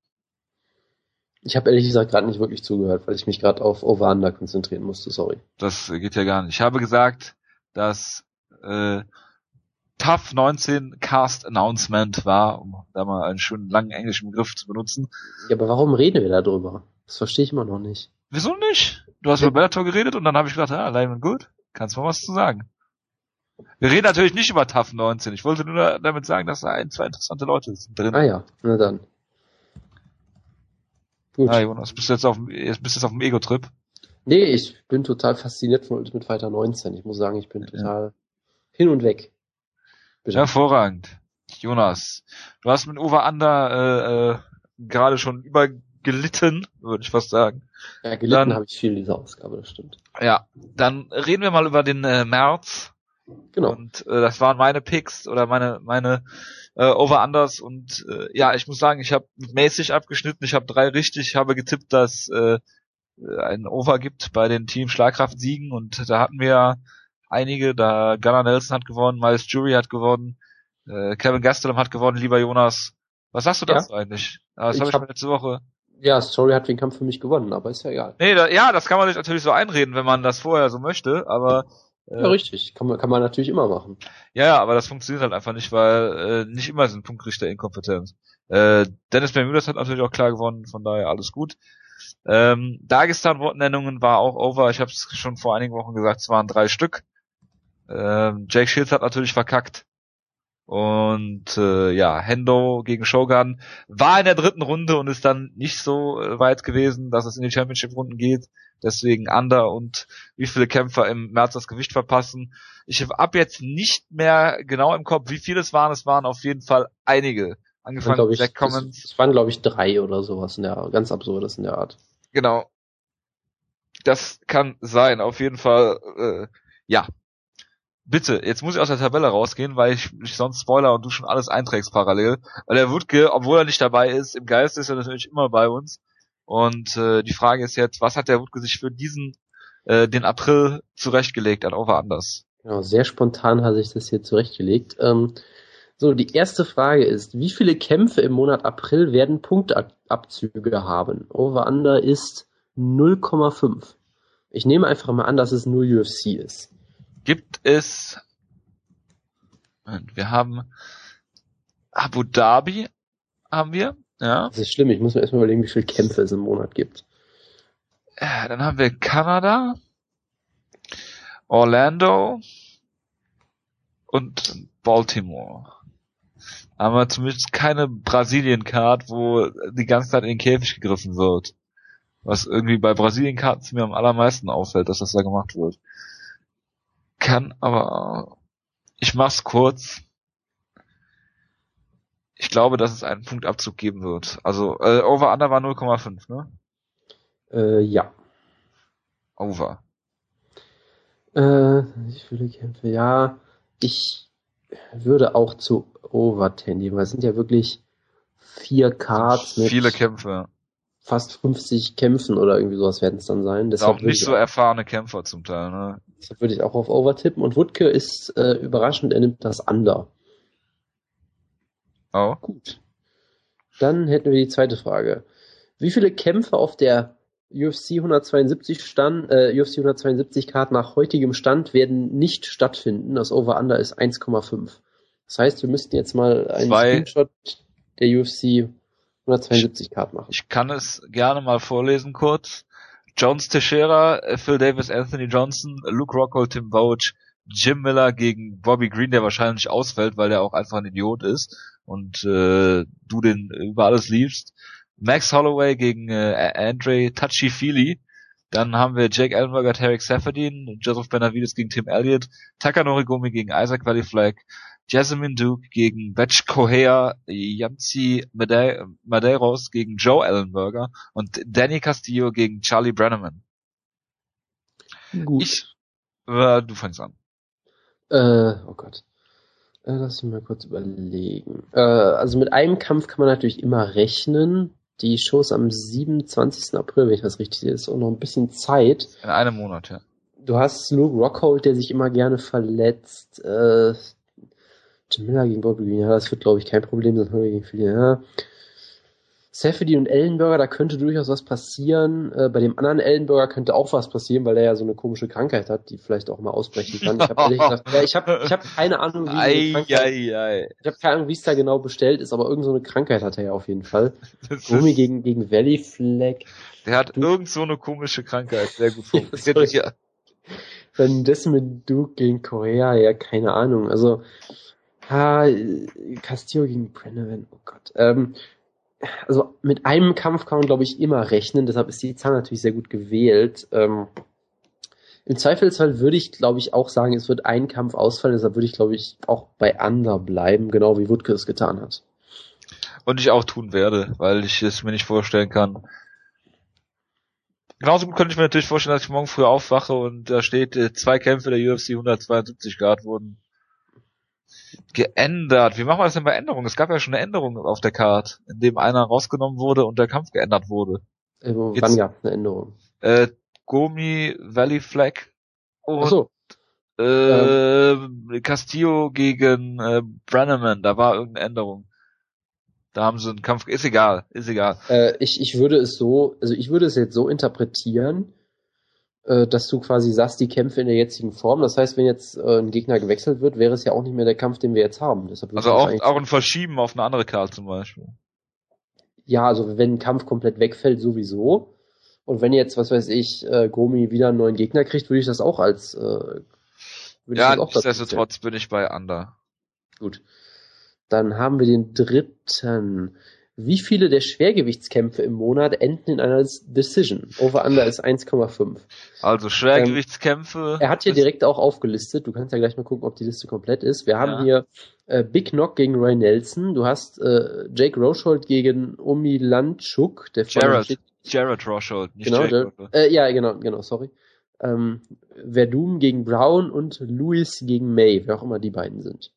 S2: Ich habe ehrlich gesagt gerade nicht wirklich zugehört, weil ich mich gerade auf Over-Under konzentrieren musste, sorry.
S1: Das geht ja gar nicht. Ich habe gesagt, dass äh, Tough 19 Cast Announcement war, um da mal einen schönen langen englischen Begriff zu benutzen.
S2: Ja, aber warum reden wir da drüber? Das verstehe ich immer noch nicht.
S1: Wieso nicht? Du hast über Bellator geredet und dann habe ich gedacht, ja, Lyman Good, kannst du mal was zu sagen. Wir reden natürlich nicht über Tough 19. Ich wollte nur da- damit sagen, dass da ein, zwei interessante Leute sind drin.
S2: Ah ja, na dann. Gut.
S1: Ah, Jonas, bist du jetzt auf bist du jetzt auf dem Ego-Trip?
S2: Nee, ich bin total fasziniert von Ultimate Fighter 19. Ich muss sagen, ich bin total hin und weg. Bitte.
S1: Hervorragend. Jonas, du hast mit Over Under äh, äh, gerade schon übergelitten, würde ich fast sagen.
S2: ja, gelitten habe ich viel in dieser Ausgabe, das stimmt.
S1: Ja, dann reden wir mal über den äh, März.
S2: Genau.
S1: Und äh, das waren meine Picks oder meine meine äh, Over-Unders und äh, ja, ich muss sagen, ich habe mäßig abgeschnitten. Ich habe drei richtig. Ich habe getippt, dass äh, ein Over gibt bei den Team Schlagkraft Siegen und da hatten wir einige. Da Gunnar Nelson hat gewonnen, Miles Jury hat gewonnen, äh, Kevin Gastelum hat gewonnen. Lieber Jonas, was sagst du
S2: Ja.
S1: dazu eigentlich? Ja, das
S2: Ich
S1: habe ich
S2: hab-
S1: letzte Woche.
S2: Ja, Story hat den Kampf für mich gewonnen, aber ist ja egal.
S1: Nee, da, ja, das kann man sich natürlich so einreden, wenn man das vorher so möchte, aber
S2: Ja, richtig. Kann man, kann man natürlich immer machen.
S1: Ja, ja, aber das funktioniert halt einfach nicht, weil äh, nicht immer sind Punktrichter inkompetent. Äh, Dennis Bermudas hat natürlich auch klar gewonnen, von daher alles gut. Ähm, Dagestan-Wortnennungen war auch over. Ich habe es schon vor einigen Wochen gesagt, es waren drei Stück. Ähm, Jake Shields hat natürlich verkackt. Und äh, ja, Hendo gegen Shogun war in der dritten Runde und ist dann nicht so äh, weit gewesen, dass es in die Championship-Runden geht. Deswegen Under und wie viele Kämpfer im März das Gewicht verpassen. Ich habe jetzt nicht mehr genau im Kopf, wie viele es waren. Es waren auf jeden Fall einige. Angefangen mit
S2: das,
S1: Commons.
S2: das waren, glaube ich, drei oder sowas in der, ganz absurdes in der Art.
S1: Genau. Das kann sein, auf jeden Fall. Äh, ja. Bitte, jetzt muss ich aus der Tabelle rausgehen, weil ich, ich sonst Spoiler und du schon alles einträgst parallel. Weil der Wutke, obwohl er nicht dabei ist, im Geist ist er natürlich immer bei uns. Und äh, die Frage ist jetzt, was hat der Wutke sich für diesen, äh, den April zurechtgelegt an Over Anders?
S2: Genau, sehr spontan hat sich das hier zurechtgelegt. Ähm, so, die erste Frage ist, wie viele Kämpfe im Monat April werden Punktabzüge haben? Over-Under ist 0,5. Ich nehme einfach mal an, dass es nur UFC ist.
S1: Gibt es, wir haben Abu Dhabi, haben wir, ja.
S2: Das ist schlimm, ich muss mir erstmal überlegen, wie viele Kämpfe es im Monat gibt.
S1: Äh, Dann haben wir Kanada, Orlando und Baltimore. Haben wir zumindest keine Brasilien-Card, wo die ganze Zeit in den Käfig gegriffen wird. Was irgendwie bei Brasilien-Karten mir am allermeisten auffällt, dass das da gemacht wird. Kann aber, ich mach's kurz. Ich glaube, dass es einen Punktabzug geben wird. Also, äh, Over-Under war 0,5, ne?
S2: Äh, ja.
S1: Over.
S2: Äh, wie viele Kämpfe? Ja, ich würde auch zu Over tendieren, weil es sind ja wirklich vier Cards mit
S1: Viele Kämpfe.
S2: fast 50 Kämpfen oder irgendwie sowas werden es dann sein. Deshalb
S1: auch
S2: würde
S1: nicht
S2: ich
S1: so erfahrene Kämpfer zum Teil, ne?
S2: Deshalb würde ich auch auf Over tippen. Und Wutke ist äh, überraschend, er nimmt das Under.
S1: Oh.
S2: Gut. Dann hätten wir die zweite Frage. Wie viele Kämpfe auf der UFC 172 Stand, äh, UFC 172 Karten nach heutigem Stand werden nicht stattfinden. Das Over-Under ist 1,5. Das heißt, wir müssten jetzt mal einen
S1: Zwei.
S2: Screenshot der UFC 172 Card machen.
S1: Ich kann es gerne mal vorlesen kurz. Jones Teixeira, äh, Phil Davis, Anthony Johnson, Luke Rockhold, Tim Boach, Jim Miller gegen Bobby Green, der wahrscheinlich ausfällt, weil der auch einfach ein Idiot ist und äh, du den über alles liebst. Max Holloway gegen äh, Andre Touchy-Feely. Dann haben wir Jake Ellenberger, Tarek Safadine, Joseph Benavides gegen Tim Elliott, Takanori Gomi gegen Isaac Valley Flag, Jasmine Duke gegen Batch Kohea, Yancy Made- Madeiros gegen Joe Ellenberger und Danny Castillo gegen Charlie Brenneman.
S2: Gut.
S1: Ich, äh, du fängst an.
S2: Äh, oh Gott. Äh, lass mich mal kurz überlegen. Äh, also mit einem Kampf kann man natürlich immer rechnen. Die Show ist am 27. April, wenn ich das richtig sehe. Ist auch noch ein bisschen Zeit.
S1: In einem Monat, ja.
S2: Du hast Luke Rockhold, der sich immer gerne verletzt. Äh, Jim Miller gegen Bobby Green, ja, das wird, glaube ich, kein Problem sein. Gegen ja. Safety und Ellenberger, da könnte durchaus was passieren. Äh, bei dem anderen Ellenberger könnte auch was passieren, weil er ja so eine komische Krankheit hat, die vielleicht auch mal ausbrechen kann. Ich habe gesagt, ja, ich habe ich hab keine Ahnung, wie
S1: Ei, ei, ei.
S2: ich habe keine Ahnung, wie es da genau bestellt ist, aber irgend so eine Krankheit hat er ja auf jeden Fall. [LAUGHS]
S1: Ist,
S2: gegen, gegen Valley Flag.
S1: der hat
S2: Du-
S1: irgend so eine komische Krankheit. Sehr gut [LAUGHS]
S2: Ja. Dann das mit Duke gegen Korea, ja, keine Ahnung. Also, ha, Castillo gegen Brennan, oh Gott. Ähm, also mit einem Kampf kann man, glaube ich, immer rechnen, deshalb ist die Zahl natürlich sehr gut gewählt. Ähm, Im Zweifelsfall würde ich, glaube ich, auch sagen, es wird ein Kampf ausfallen, deshalb würde ich, glaube ich, auch bei Under bleiben, genau wie Wutke es getan hat.
S1: Und ich auch tun werde, weil ich es mir nicht vorstellen kann. Genauso gut könnte ich mir natürlich vorstellen, dass ich morgen früh aufwache und da steht, äh, zwei Kämpfe der UFC 172 Grad wurden geändert. Wie machen wir das denn bei Änderungen? Es gab ja schon eine Änderung auf der Card, in dem einer rausgenommen wurde und der Kampf geändert wurde. Jetzt-
S2: wann gab es eine Änderung?
S1: Äh, Gomi Valley Flag und
S2: Achso,
S1: äh, Castillo gegen äh, Brenneman, da war irgendeine Änderung. Da haben sie einen Kampf, ist egal, ist egal.
S2: Äh, ich, ich würde es so, also ich würde es jetzt so interpretieren, dass du quasi sagst, die Kämpfe in der jetzigen Form. Das heißt, wenn jetzt äh, ein Gegner gewechselt wird, wäre es ja auch nicht mehr der Kampf, den wir jetzt haben.
S1: Also auch, auch ein Verschieben auf eine andere Karte zum Beispiel.
S2: ja, also wenn ein Kampf komplett wegfällt, sowieso. Und wenn jetzt, was weiß ich, äh, Gomi wieder einen neuen Gegner kriegt, würde ich das auch als äh,
S1: Ja, nichtsdestotrotz bin ich bei Under.
S2: Gut. Dann haben wir den dritten. Wie viele der Schwergewichtskämpfe im Monat enden in einer Decision? Over Under ist 1,5.
S1: Also Schwergewichtskämpfe.
S2: Er hat hier direkt auch aufgelistet. Du kannst ja gleich mal gucken, ob die Liste komplett ist. Wir haben
S1: Ja.
S2: hier äh, Big Knock gegen Roy Nelson. Du hast äh, Jake Rochold gegen Omi Landchuk. Der
S1: Jared, Jared Roshold, nicht
S2: Genau,
S1: Jake
S2: der, äh, ja, genau, genau, sorry. Ähm, Verdum gegen Brown und Lewis gegen May, wer auch immer die beiden sind.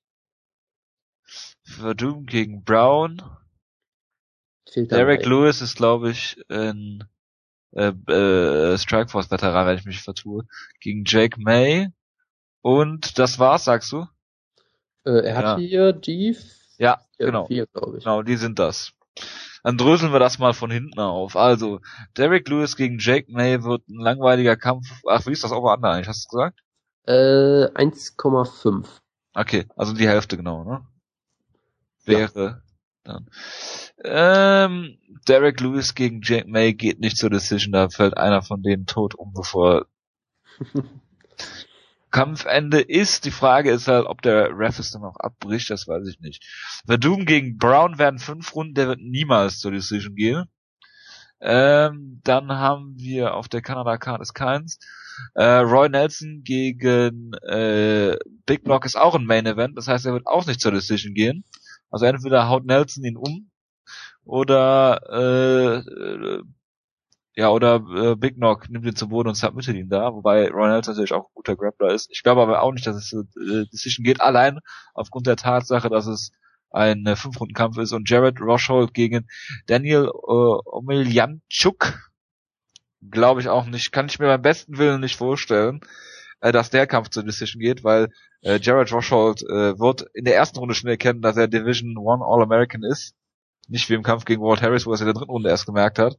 S1: Verdum gegen Brown.
S2: Fehlt
S1: Derek. Lewis ist, glaube ich, ein äh, äh, Strikeforce-Veteran, wenn ich mich vertue. Gegen Jake May. Und das war's, sagst du?
S2: Äh, er hat
S1: Ja.
S2: hier die
S1: Ja, genau.
S2: vier, glaube ich.
S1: Genau, die sind das. Dann dröseln wir das mal von hinten auf. Also, Derek Lewis gegen Jake May wird ein langweiliger Kampf. Ach, wie ist das Over Under eigentlich? Hast du gesagt?
S2: Äh, 1,5.
S1: Okay, also die Hälfte genau, ne?
S2: Ja.
S1: Dann. Ähm, Derek Lewis gegen Jake May geht nicht zur Decision, da fällt einer von denen tot um, bevor [LAUGHS] Kampfende ist. Die Frage ist halt, ob der Ref es dann auch abbricht, das weiß ich nicht. Verdum gegen Brown werden fünf Runden, der wird niemals zur Decision gehen. Ähm, dann haben wir auf der Kanada Card ist keins. Äh, Roy Nelson gegen äh, Big Knock ist auch ein Main Event, das heißt, er wird auch nicht zur Decision gehen. Also entweder haut Nelson ihn um oder äh, äh, ja, oder äh, Big Knock nimmt ihn zu Boden und submittet ihn da, wobei Roy Nelson natürlich auch ein guter Grappler ist. Ich glaube aber auch nicht, dass es äh, Decision geht, allein aufgrund der Tatsache, dass es ein äh, Fünf-Runden-Kampf ist und Jared Roshold gegen Daniel äh, Omiljanchuk glaube ich auch nicht, kann ich mir beim besten Willen nicht vorstellen, äh, dass der Kampf zur Decision geht, weil äh, Jared Roshold äh, wird in der ersten Runde schon erkennen, dass er Division One All-American ist. Nicht wie im Kampf gegen Walt Harris, wo er es in der dritten Runde erst gemerkt hat.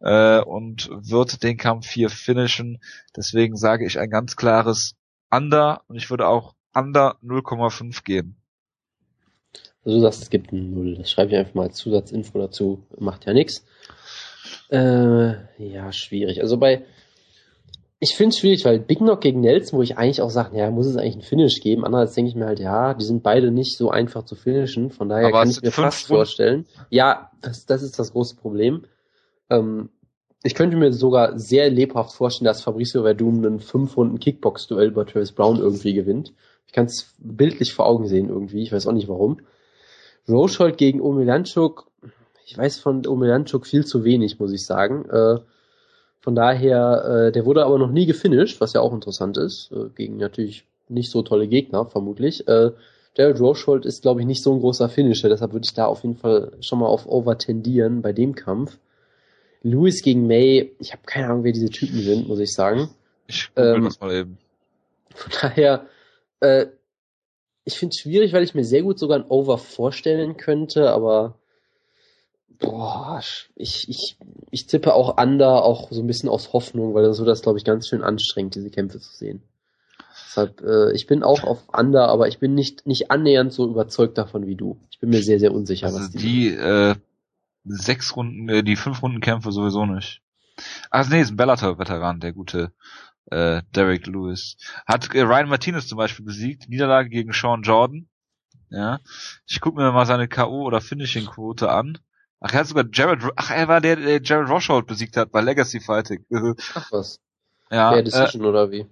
S1: äh, und wird den Kampf hier finishen. Deswegen sage ich ein ganz klares Under und ich würde auch Under 0,5 geben.
S2: Also du sagst, es gibt ein Null. Das schreibe ich einfach mal als Zusatzinfo dazu. Macht ja nichts. Äh, ja, schwierig. Also bei, ich finde es schwierig, weil Big Knock gegen Nelson, wo ich eigentlich auch sage, ja, muss es eigentlich ein Finish geben. Andererseits denke ich mir halt, ja, die sind beide nicht so einfach zu finishen. Von daher
S1: Aber
S2: kann ich mir fast
S1: Runden.
S2: vorstellen. Ja, das, das ist das große Problem. Ähm, ich könnte mir sogar sehr lebhaft vorstellen, dass Fabricio Verdum einen fünf Runden Kickbox-Duell bei Travis Brown irgendwie gewinnt. Ich kann es bildlich vor Augen sehen irgendwie. Ich weiß auch nicht warum. Rochold gegen Omelanchuk. Ich weiß von Omelanchuk viel zu wenig, muss ich sagen. Äh, von daher, äh, der wurde aber noch nie gefinisht, was ja auch interessant ist. Äh, gegen natürlich nicht so tolle Gegner, vermutlich. Äh, Jared Rochold ist, glaube ich, nicht so ein großer Finisher, deshalb würde ich da auf jeden Fall schon mal auf Over tendieren bei dem Kampf. Lewis gegen May, ich habe keine Ahnung, wer diese Typen sind, muss ich sagen.
S1: Ich
S2: Ähm,
S1: das mal eben.
S2: Von daher, äh, ich finde es schwierig, weil ich mir sehr gut sogar ein Over vorstellen könnte, aber boah, ich, ich, ich tippe auch Under, auch so ein bisschen aus Hoffnung, weil so das, glaube ich, ganz schön anstrengend, diese Kämpfe zu sehen. Deshalb, äh, ich bin auch auf Under, aber ich bin nicht, nicht annähernd so überzeugt davon wie du. Ich bin mir sehr, sehr unsicher,
S1: Also
S2: was die.
S1: die äh, sechs Runden, äh, die fünf Runden Kämpfe sowieso nicht. Ach nee, ist ein Bellator-Veteran, der gute äh, Derek Lewis. Hat äh, Ryan Martinez zum Beispiel besiegt, Niederlage gegen Sean Jordan. Ja. Ich gucke mir mal seine K.O. oder Finishing-Quote an. Ach, er hat sogar Jared, ach, er war der, der Jared Roshold besiegt hat bei Legacy Fighting. [LAUGHS]
S2: Ach was.
S1: ja,
S2: Per
S1: äh,
S2: Decision oder wie? Oder hat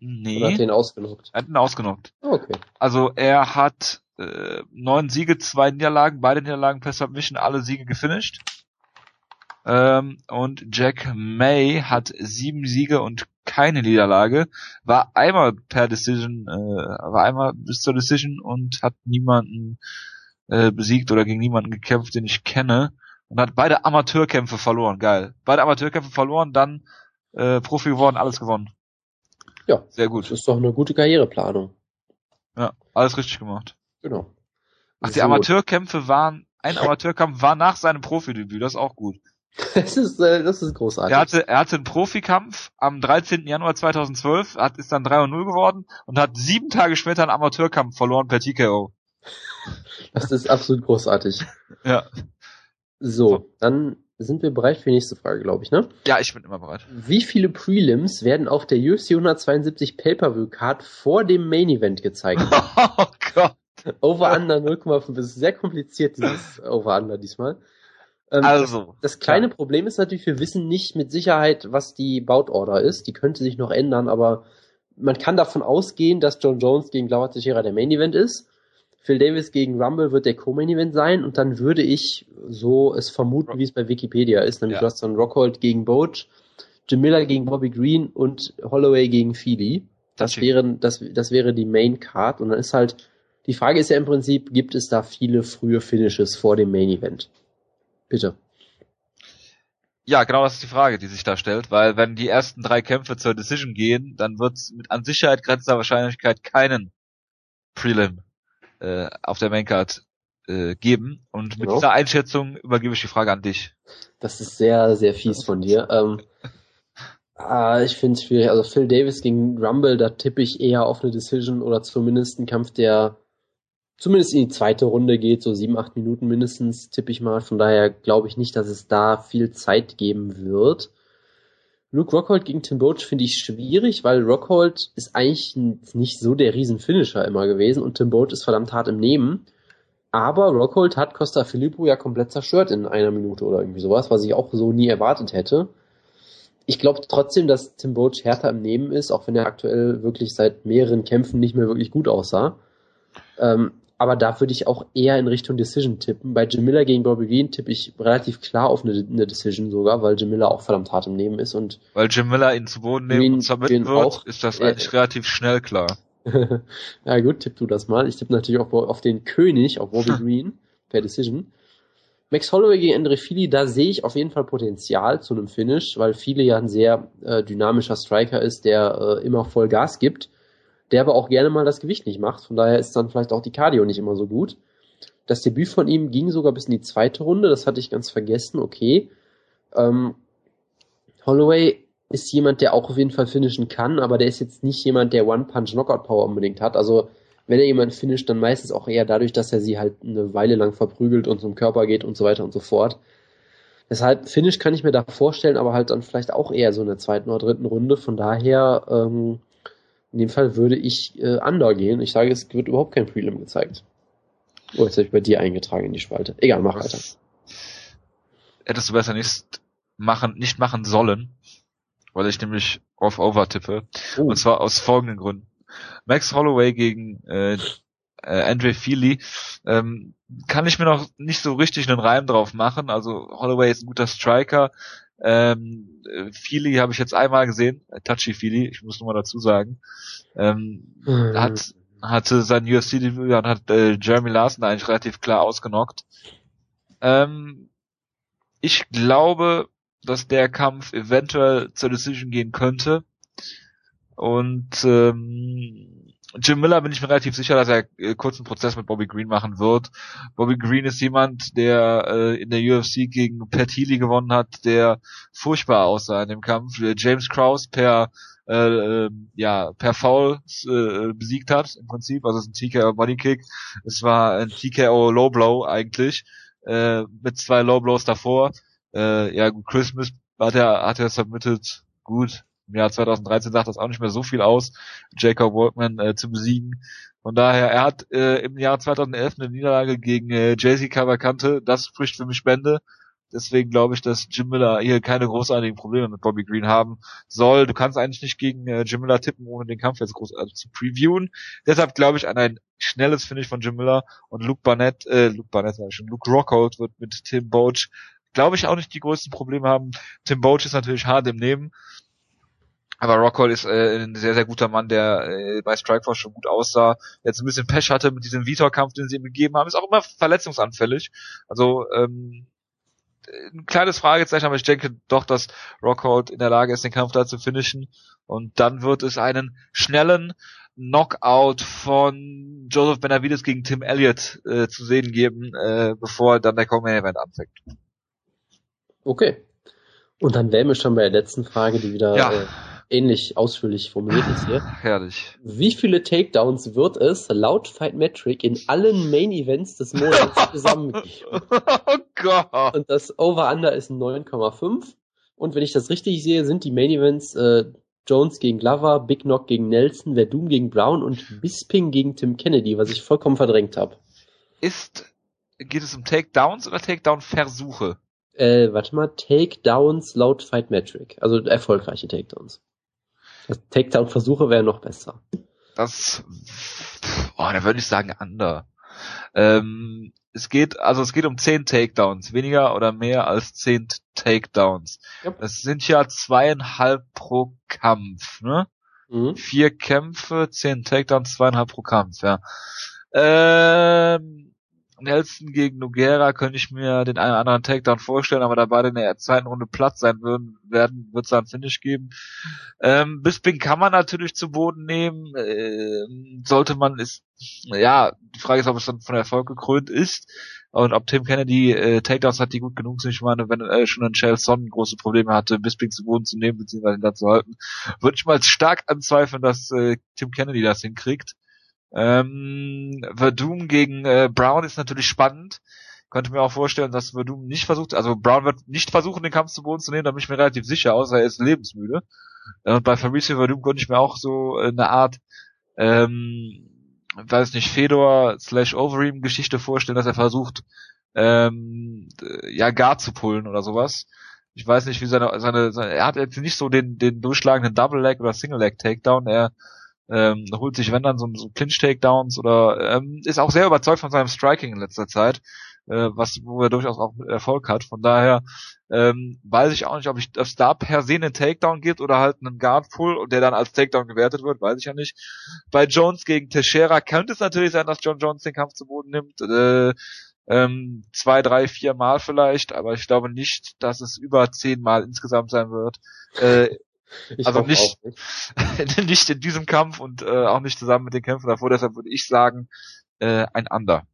S1: nee,
S2: den ausgenockt?
S1: er hat ihn ausgenockt.
S2: Ah, Okay.
S1: Also er hat äh, neun Siege, zwei Niederlagen, beide Niederlagen per Submission, alle Siege gefinisht. Ähm, und Jack May hat sieben Siege und keine Niederlage, war einmal per Decision, äh, war einmal bis zur Decision und hat niemanden äh, besiegt oder gegen niemanden gekämpft, den ich kenne. Und hat beide Amateurkämpfe verloren, geil. Beide Amateurkämpfe verloren, dann äh, Profi geworden, alles gewonnen.
S2: Ja.
S1: Sehr
S2: Das
S1: gut.
S2: ist doch eine gute Karriereplanung.
S1: Ja, alles richtig gemacht.
S2: Genau.
S1: Ach, die
S2: So.
S1: Amateurkämpfe waren, ein Amateurkampf war nach seinem Profidebüt, das ist auch gut. [LAUGHS]
S2: Das ist, äh, das ist großartig.
S1: Er hatte, er hatte einen Profikampf am 13. Januar 2012, hat, ist dann 3 und 0 geworden und hat sieben Tage später einen Amateurkampf verloren per TKO.
S2: Das ist absolut großartig.
S1: Ja.
S2: So, dann sind wir bereit für die nächste Frage, glaube ich, ne?
S1: Ja, ich bin immer bereit.
S2: Wie viele Prelims werden auf der UFC 172 Pay-Per-View-Card vor dem Main Event gezeigt? [LAUGHS]
S1: oh Gott.
S2: Over-Under 0,5. Das ist sehr kompliziert, dieses Over-Under diesmal. Ähm,
S1: Also.
S2: Das kleine Problem ist natürlich, wir wissen nicht mit Sicherheit, was die Bout-Order ist. Die könnte sich noch ändern, aber man kann davon ausgehen, dass John Jones gegen Glauber Teixeira der Main Event ist. Phil Davis gegen Rumble wird der Co-Main Event sein und dann würde ich so es vermuten, wie es bei Wikipedia ist, nämlich
S1: Ja.
S2: du hast dann Rockhold gegen Boach, Jim Miller gegen Bobby Green und Holloway gegen Feely. Das
S1: Touchy.
S2: wären, das, das wäre die Main Card und dann ist halt, die Frage ist ja im Prinzip, gibt es da viele frühe Finishes vor dem Main Event? Bitte.
S1: Ja, genau das ist die Frage, die sich da stellt, weil wenn die ersten drei Kämpfe zur Decision gehen, dann wird es mit an Sicherheit grenzender Wahrscheinlichkeit keinen Prelim äh, auf der Maincard äh, geben. Und mit
S2: Genau.
S1: dieser Einschätzung übergebe ich die Frage an dich.
S2: Das ist sehr, sehr fies von dir. Ähm, ah, ich finde es schwierig. Also Phil Davis gegen Rumble, da tippe ich eher auf eine Decision oder zumindest einen Kampf, der zumindest in die zweite Runde geht, so sieben, acht Minuten mindestens, tippe ich mal. Von daher glaube ich nicht, dass es da viel Zeit geben wird. Luke Rockhold gegen Tim Boach finde ich schwierig, weil Rockhold ist eigentlich nicht so der Riesenfinisher immer gewesen und Tim Boach ist verdammt hart im Nehmen. Aber Rockhold hat Costa Filippo ja komplett zerstört in einer Minute oder irgendwie sowas, was ich auch so nie erwartet hätte. Ich glaube trotzdem, dass Tim Boach härter im Nehmen ist, auch wenn er aktuell wirklich seit mehreren Kämpfen nicht mehr wirklich gut aussah. Ähm, aber da würde ich auch eher in Richtung Decision tippen. Bei Jim Miller gegen Bobby Green tippe ich relativ klar auf eine, eine Decision sogar, weil Jim Miller auch verdammt hart im Nehmen ist und
S1: Weil Jim Miller ihn zu Boden nehmen
S2: Green-
S1: und submitten wird,
S2: auch.
S1: ist das
S2: Äh,
S1: eigentlich relativ schnell klar. [LAUGHS]
S2: ja gut, tipp du das mal. Ich tippe natürlich auch auf den König, auf Bobby [LAUGHS] Green, per Decision. Max Holloway gegen Andre Fili, da sehe ich auf jeden Fall Potenzial zu einem Finish, weil Fili ja ein sehr äh, dynamischer Striker ist, der äh, immer voll Gas gibt, der aber auch gerne mal das Gewicht nicht macht. Von daher ist dann vielleicht auch die Cardio nicht immer so gut. Das Debüt von ihm ging sogar bis in die zweite Runde, das hatte ich ganz vergessen, okay. Ähm, Holloway ist jemand, der auch auf jeden Fall finishen kann, aber der ist jetzt nicht jemand, der One-Punch-Knockout-Power unbedingt hat. Also wenn er jemand finisht, dann meistens auch eher dadurch, dass er sie halt eine Weile lang verprügelt und zum Körper geht und so weiter und so fort. Deshalb Finish kann ich mir da vorstellen, aber halt dann vielleicht auch eher so in der zweiten oder dritten Runde. Von daher, ähm, in dem Fall würde ich äh, Under gehen. Ich sage, es wird überhaupt kein Prelim gezeigt. Oh, jetzt habe ich bei dir eingetragen in die Spalte. Egal, mach weiter.
S1: Hättest du besser nicht machen, nicht machen sollen, weil ich nämlich auf Over tippe. Oh. Und zwar aus folgenden Gründen. Max Holloway gegen äh, äh, Andre Feely, ähm, kann ich mir noch nicht so richtig einen Reim drauf machen. Also Holloway ist ein guter Striker. Ähm, Feely habe ich jetzt einmal gesehen, äh, Touchy Feely, ich muss nur mal dazu sagen. Ähm, mhm. hat, hatte sein UFC-Debüt und hat äh, Jeremy Larson eigentlich relativ klar ausgenockt. Ähm, ich glaube, dass der Kampf eventuell zur Decision gehen könnte. Und ähm, Jim Miller bin ich mir relativ sicher, dass er äh, kurzen Prozess mit Bobby Green machen wird. Bobby Green ist jemand, der äh, in der UFC gegen Pat Healy gewonnen hat, der furchtbar aussah in dem Kampf. James Krause per äh, äh, ja per Foul äh, besiegt hat im Prinzip. Also es ist ein TKO Body Kick. Es war ein TKO Low Blow eigentlich äh, mit zwei Low Blows davor. Äh, ja, Christmas hat er hat er submitted gut im Jahr 2013 sagt das auch nicht mehr so viel aus, Jacob Workman äh, zu besiegen. Von daher, er hat äh, im Jahr 2011 eine Niederlage gegen äh, JC Cavalcante, das spricht für mich Bände. Deswegen glaube ich, dass Jim Miller hier keine großartigen Probleme mit Bobby Green haben soll. Du kannst eigentlich nicht gegen äh, Jim Miller tippen, ohne den Kampf jetzt großartig zu previewen. Deshalb glaube ich an ein schnelles Finish von Jim Miller und Luke Barnett, äh, Luke Barnett ich schon, Luke Rockhold wird mit Tim Boach, glaube ich, auch nicht die größten Probleme haben. Tim Boach ist natürlich hart im Nehmen. Aber Rockhold ist äh, ein sehr, sehr guter Mann, der äh, bei Strikeforce schon gut aussah. Jetzt ein bisschen Pech hatte mit diesem Vitor-Kampf, den sie ihm gegeben haben. Ist auch immer verletzungsanfällig. Also ähm, ein kleines Fragezeichen, aber ich denke doch, dass Rockhold in der Lage ist, den Kampf da zu finishen. Und dann wird es einen schnellen Knockout von Joseph Benavides gegen Tim Elliott äh, zu sehen geben, äh, bevor dann der Common Event anfängt.
S2: Okay. Und dann wären wir schon bei der letzten Frage, die wieder ja. äh, ähnlich ausführlich formuliert ist hier.
S1: Herrlich.
S2: Wie viele Takedowns wird es laut Fight Metric in allen Main Events des Monats [LAUGHS] zusammengeben? Oh Gott. Und das Over-Under ist 9,5. Und wenn ich das richtig sehe, sind die Main Events äh, Jones gegen Glover, Big Knock gegen Nelson, Verdum gegen Brown und Bisping gegen Tim Kennedy, was ich vollkommen verdrängt habe.
S1: Ist, geht es um Takedowns oder Takedown-Versuche?
S2: Äh, warte mal, Takedowns laut Fight Metric. Also erfolgreiche Takedowns. Takedown-Versuche wären noch besser.
S1: Das, oh, da würde ich sagen under. Ähm, es geht, also es geht um zehn Takedowns, weniger oder mehr als zehn Takedowns. Yep. Das sind ja zweieinhalb pro Kampf, ne? Mhm. Vier Kämpfe, zehn Takedowns, zweieinhalb pro Kampf, ja. Ähm, Nelson gegen Noguera könnte ich mir den einen oder anderen Takedown vorstellen, aber da beide in der zweiten Runde Platz sein würden, werden, wird es da ein Finish geben. Ähm, Bisping kann man natürlich zu Boden nehmen, äh, sollte man ist, ja, die Frage ist, ob es dann von Erfolg gekrönt ist und ob Tim Kennedy äh, Takedowns hat, die gut genug sind. Ich meine, wenn äh, schon ein Chael Son große Probleme hatte, Bisping zu Boden zu nehmen, beziehungsweise ihn da zu halten, würde ich mal stark anzweifeln, dass äh, Tim Kennedy das hinkriegt. Ähm, Verdum gegen äh, Brown ist natürlich spannend. Könnte mir auch vorstellen, dass Verdum nicht versucht, also Brown wird nicht versuchen, den Kampf zu Boden zu nehmen, da bin ich mir relativ sicher, außer er ist lebensmüde. Und bei Fabricio Verdum könnte ich mir auch so eine Art, ähm, weiß nicht, Fedor slash Overeem Geschichte vorstellen, dass er versucht, ähm, ja, Guard zu pullen oder sowas. Ich weiß nicht, wie seine, seine, seine er hat jetzt nicht so den, den durchschlagenden Double Leg oder Single Leg Takedown, er ähm, holt sich wenn dann so, so Clinch-Takedowns oder ähm, ist auch sehr überzeugt von seinem Striking in letzter Zeit, äh, was wo er durchaus auch Erfolg hat. Von daher ähm, weiß ich auch nicht, ob ich es da per se einen Takedown gibt oder halt einen Guard-Pull und der dann als Takedown gewertet wird, weiß ich ja nicht. Bei Jones gegen Teixeira könnte es natürlich sein, dass John Jones den Kampf zu Boden nimmt. Äh, ähm, zwei, drei, vier Mal vielleicht, aber ich glaube nicht, dass es über zehn Mal insgesamt sein wird. Äh, ich also nicht, nicht. [LAUGHS] nicht in diesem Kampf und äh, auch nicht zusammen mit den Kämpfen davor. Deshalb würde ich sagen, äh, ein Under.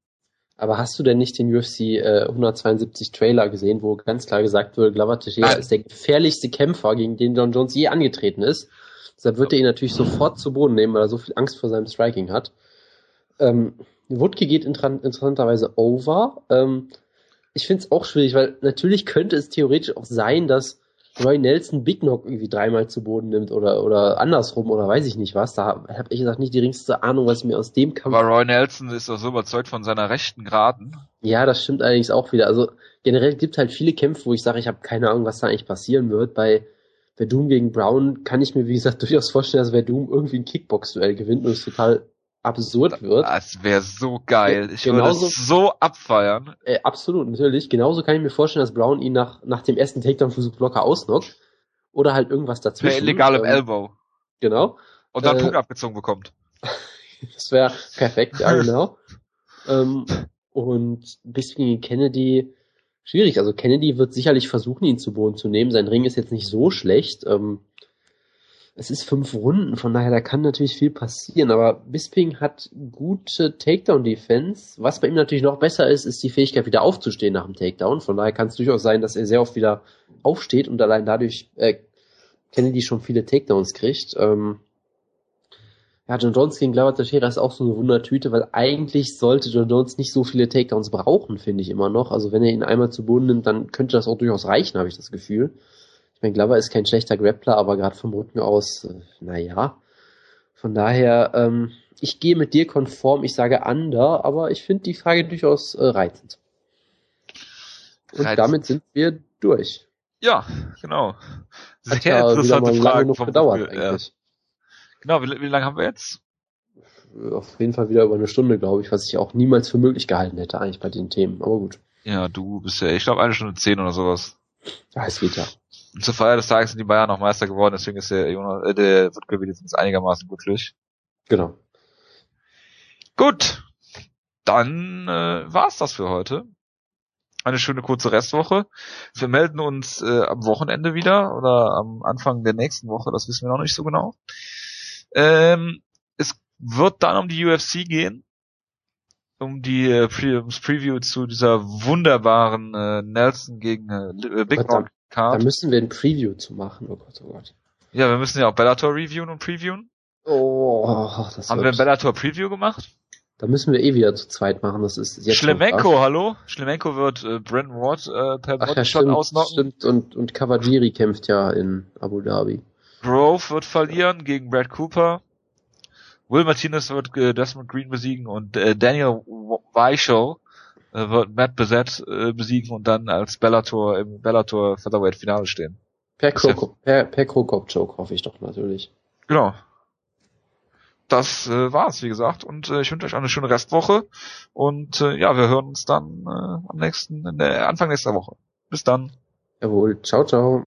S2: Aber hast du denn nicht den UFC äh, 172 Trailer gesehen, wo ganz klar gesagt wurde, Glover Teixeira ist der gefährlichste Kämpfer, gegen den John Jones je angetreten ist. Deshalb wird er ihn natürlich sofort zu Boden nehmen, weil er so viel Angst vor seinem Striking hat. Ähm, Wutke geht interessanterweise over. Ähm, ich finde es auch schwierig, weil natürlich könnte es theoretisch auch sein, dass Roy Nelson Big Knock irgendwie dreimal zu Boden nimmt oder, oder andersrum oder weiß ich nicht was. Da habe ich gesagt nicht die geringste Ahnung, was mir aus dem
S1: Kampf. Aber Roy Nelson ist doch so überzeugt von seiner rechten Geraden.
S2: Ja, das stimmt allerdings auch wieder. Also generell gibt halt viele Kämpfe, wo ich sage, ich habe keine Ahnung, was da eigentlich passieren wird. Bei Verdum gegen Brown kann ich mir, wie gesagt, [LAUGHS] durchaus vorstellen, dass Verdum irgendwie ein Kickbox-Duell gewinnt und es total absurd wird.
S1: Das wäre so geil. Ich genauso, würde es so abfeiern.
S2: Äh, absolut, natürlich. Genauso kann ich mir vorstellen, dass Brown ihn nach, nach dem ersten Takedown-Versuch locker ausnockt. Oder halt irgendwas dazwischen.
S1: Per illegalem ähm, Elbow.
S2: Genau.
S1: Und dann äh, Punkt abgezogen bekommt. [LAUGHS]
S2: das wäre perfekt, ja, genau. ähm, und bis gegen Kennedy, schwierig. Also Kennedy wird sicherlich versuchen, ihn zu Boden zu nehmen. Sein Ring ist jetzt nicht so schlecht. Ähm, es ist fünf Runden, von daher da kann natürlich viel passieren, aber Bisping hat gute Takedown-Defense. Was bei ihm natürlich noch besser ist, ist die Fähigkeit wieder aufzustehen nach dem Takedown. Von daher kann es durchaus sein, dass er sehr oft wieder aufsteht und allein dadurch äh, Kennedy schon viele Takedowns kriegt. Ähm, ja, John Jones gegen Glover Teixeira ist auch so eine Wundertüte, weil eigentlich sollte John Jones nicht so viele Takedowns brauchen, finde ich immer noch. Also wenn er ihn einmal zu Boden nimmt, dann könnte das auch durchaus reichen, habe ich das Gefühl. Ich meine, Glover ist kein schlechter Grappler, aber gerade vom Rücken aus, äh, naja. Von daher, ähm, ich gehe mit dir konform, ich sage under, aber ich finde die Frage durchaus äh, reizend. Und reizend. damit sind wir durch.
S1: Ja, genau.
S2: Sehr Hat ja interessante mal Fragen lange gedauert Gefühl, eigentlich. Ja.
S1: Genau, wie, wie lange haben wir jetzt?
S2: Auf jeden Fall wieder über eine Stunde, glaube ich, was ich auch niemals für möglich gehalten hätte, eigentlich bei den Themen. Aber gut.
S1: Ja, du bist ja, ich glaube, eine Stunde zehn oder sowas.
S2: Ja, es geht ja.
S1: Und zur Feier des Tages sind die Bayern noch Meister geworden, deswegen ist der Jonas, äh, der Wutke wenigstens einigermaßen glücklich.
S2: Genau.
S1: Gut. Dann äh, war's das für heute. Eine schöne kurze Restwoche. Wir melden uns äh, am Wochenende wieder oder am Anfang der nächsten Woche, das wissen wir noch nicht so genau. Ähm, es wird dann um die UFC gehen um die äh, Pre ums Preview zu dieser wunderbaren äh, Nelson gegen äh, Big Knock
S2: Card. Da müssen wir ein Preview zu machen, oh Gott, oh Gott.
S1: Ja, wir müssen ja auch Bellator reviewen und previewen.
S2: Oh,
S1: das Haben wir ein Bellator Preview gemacht?
S2: Da müssen wir eh wieder zu zweit machen, das ist
S1: jetzt Schlemenko, hallo? Schlemenko wird äh, Brandon Ward äh, per
S2: Ach, ja, stimmt, ausnocken. Stimmt, und, und Kawajiri kämpft ja in Abu Dhabi.
S1: Grove wird verlieren gegen Brad Cooper. Will Martinez wird äh, Desmond Green besiegen und äh, Daniel Weichel äh, wird Matt Beset äh, besiegen und dann als Bellator im Bellator Featherweight Finale stehen.
S2: Per, Kroko, per, per Krokop Joke hoffe ich doch natürlich.
S1: Genau. Das äh, war's, wie gesagt, und äh, ich wünsche euch eine schöne Restwoche und äh, ja, wir hören uns dann äh, am nächsten, in der Anfang nächster Woche. Bis dann.
S2: Jawohl, ciao, ciao.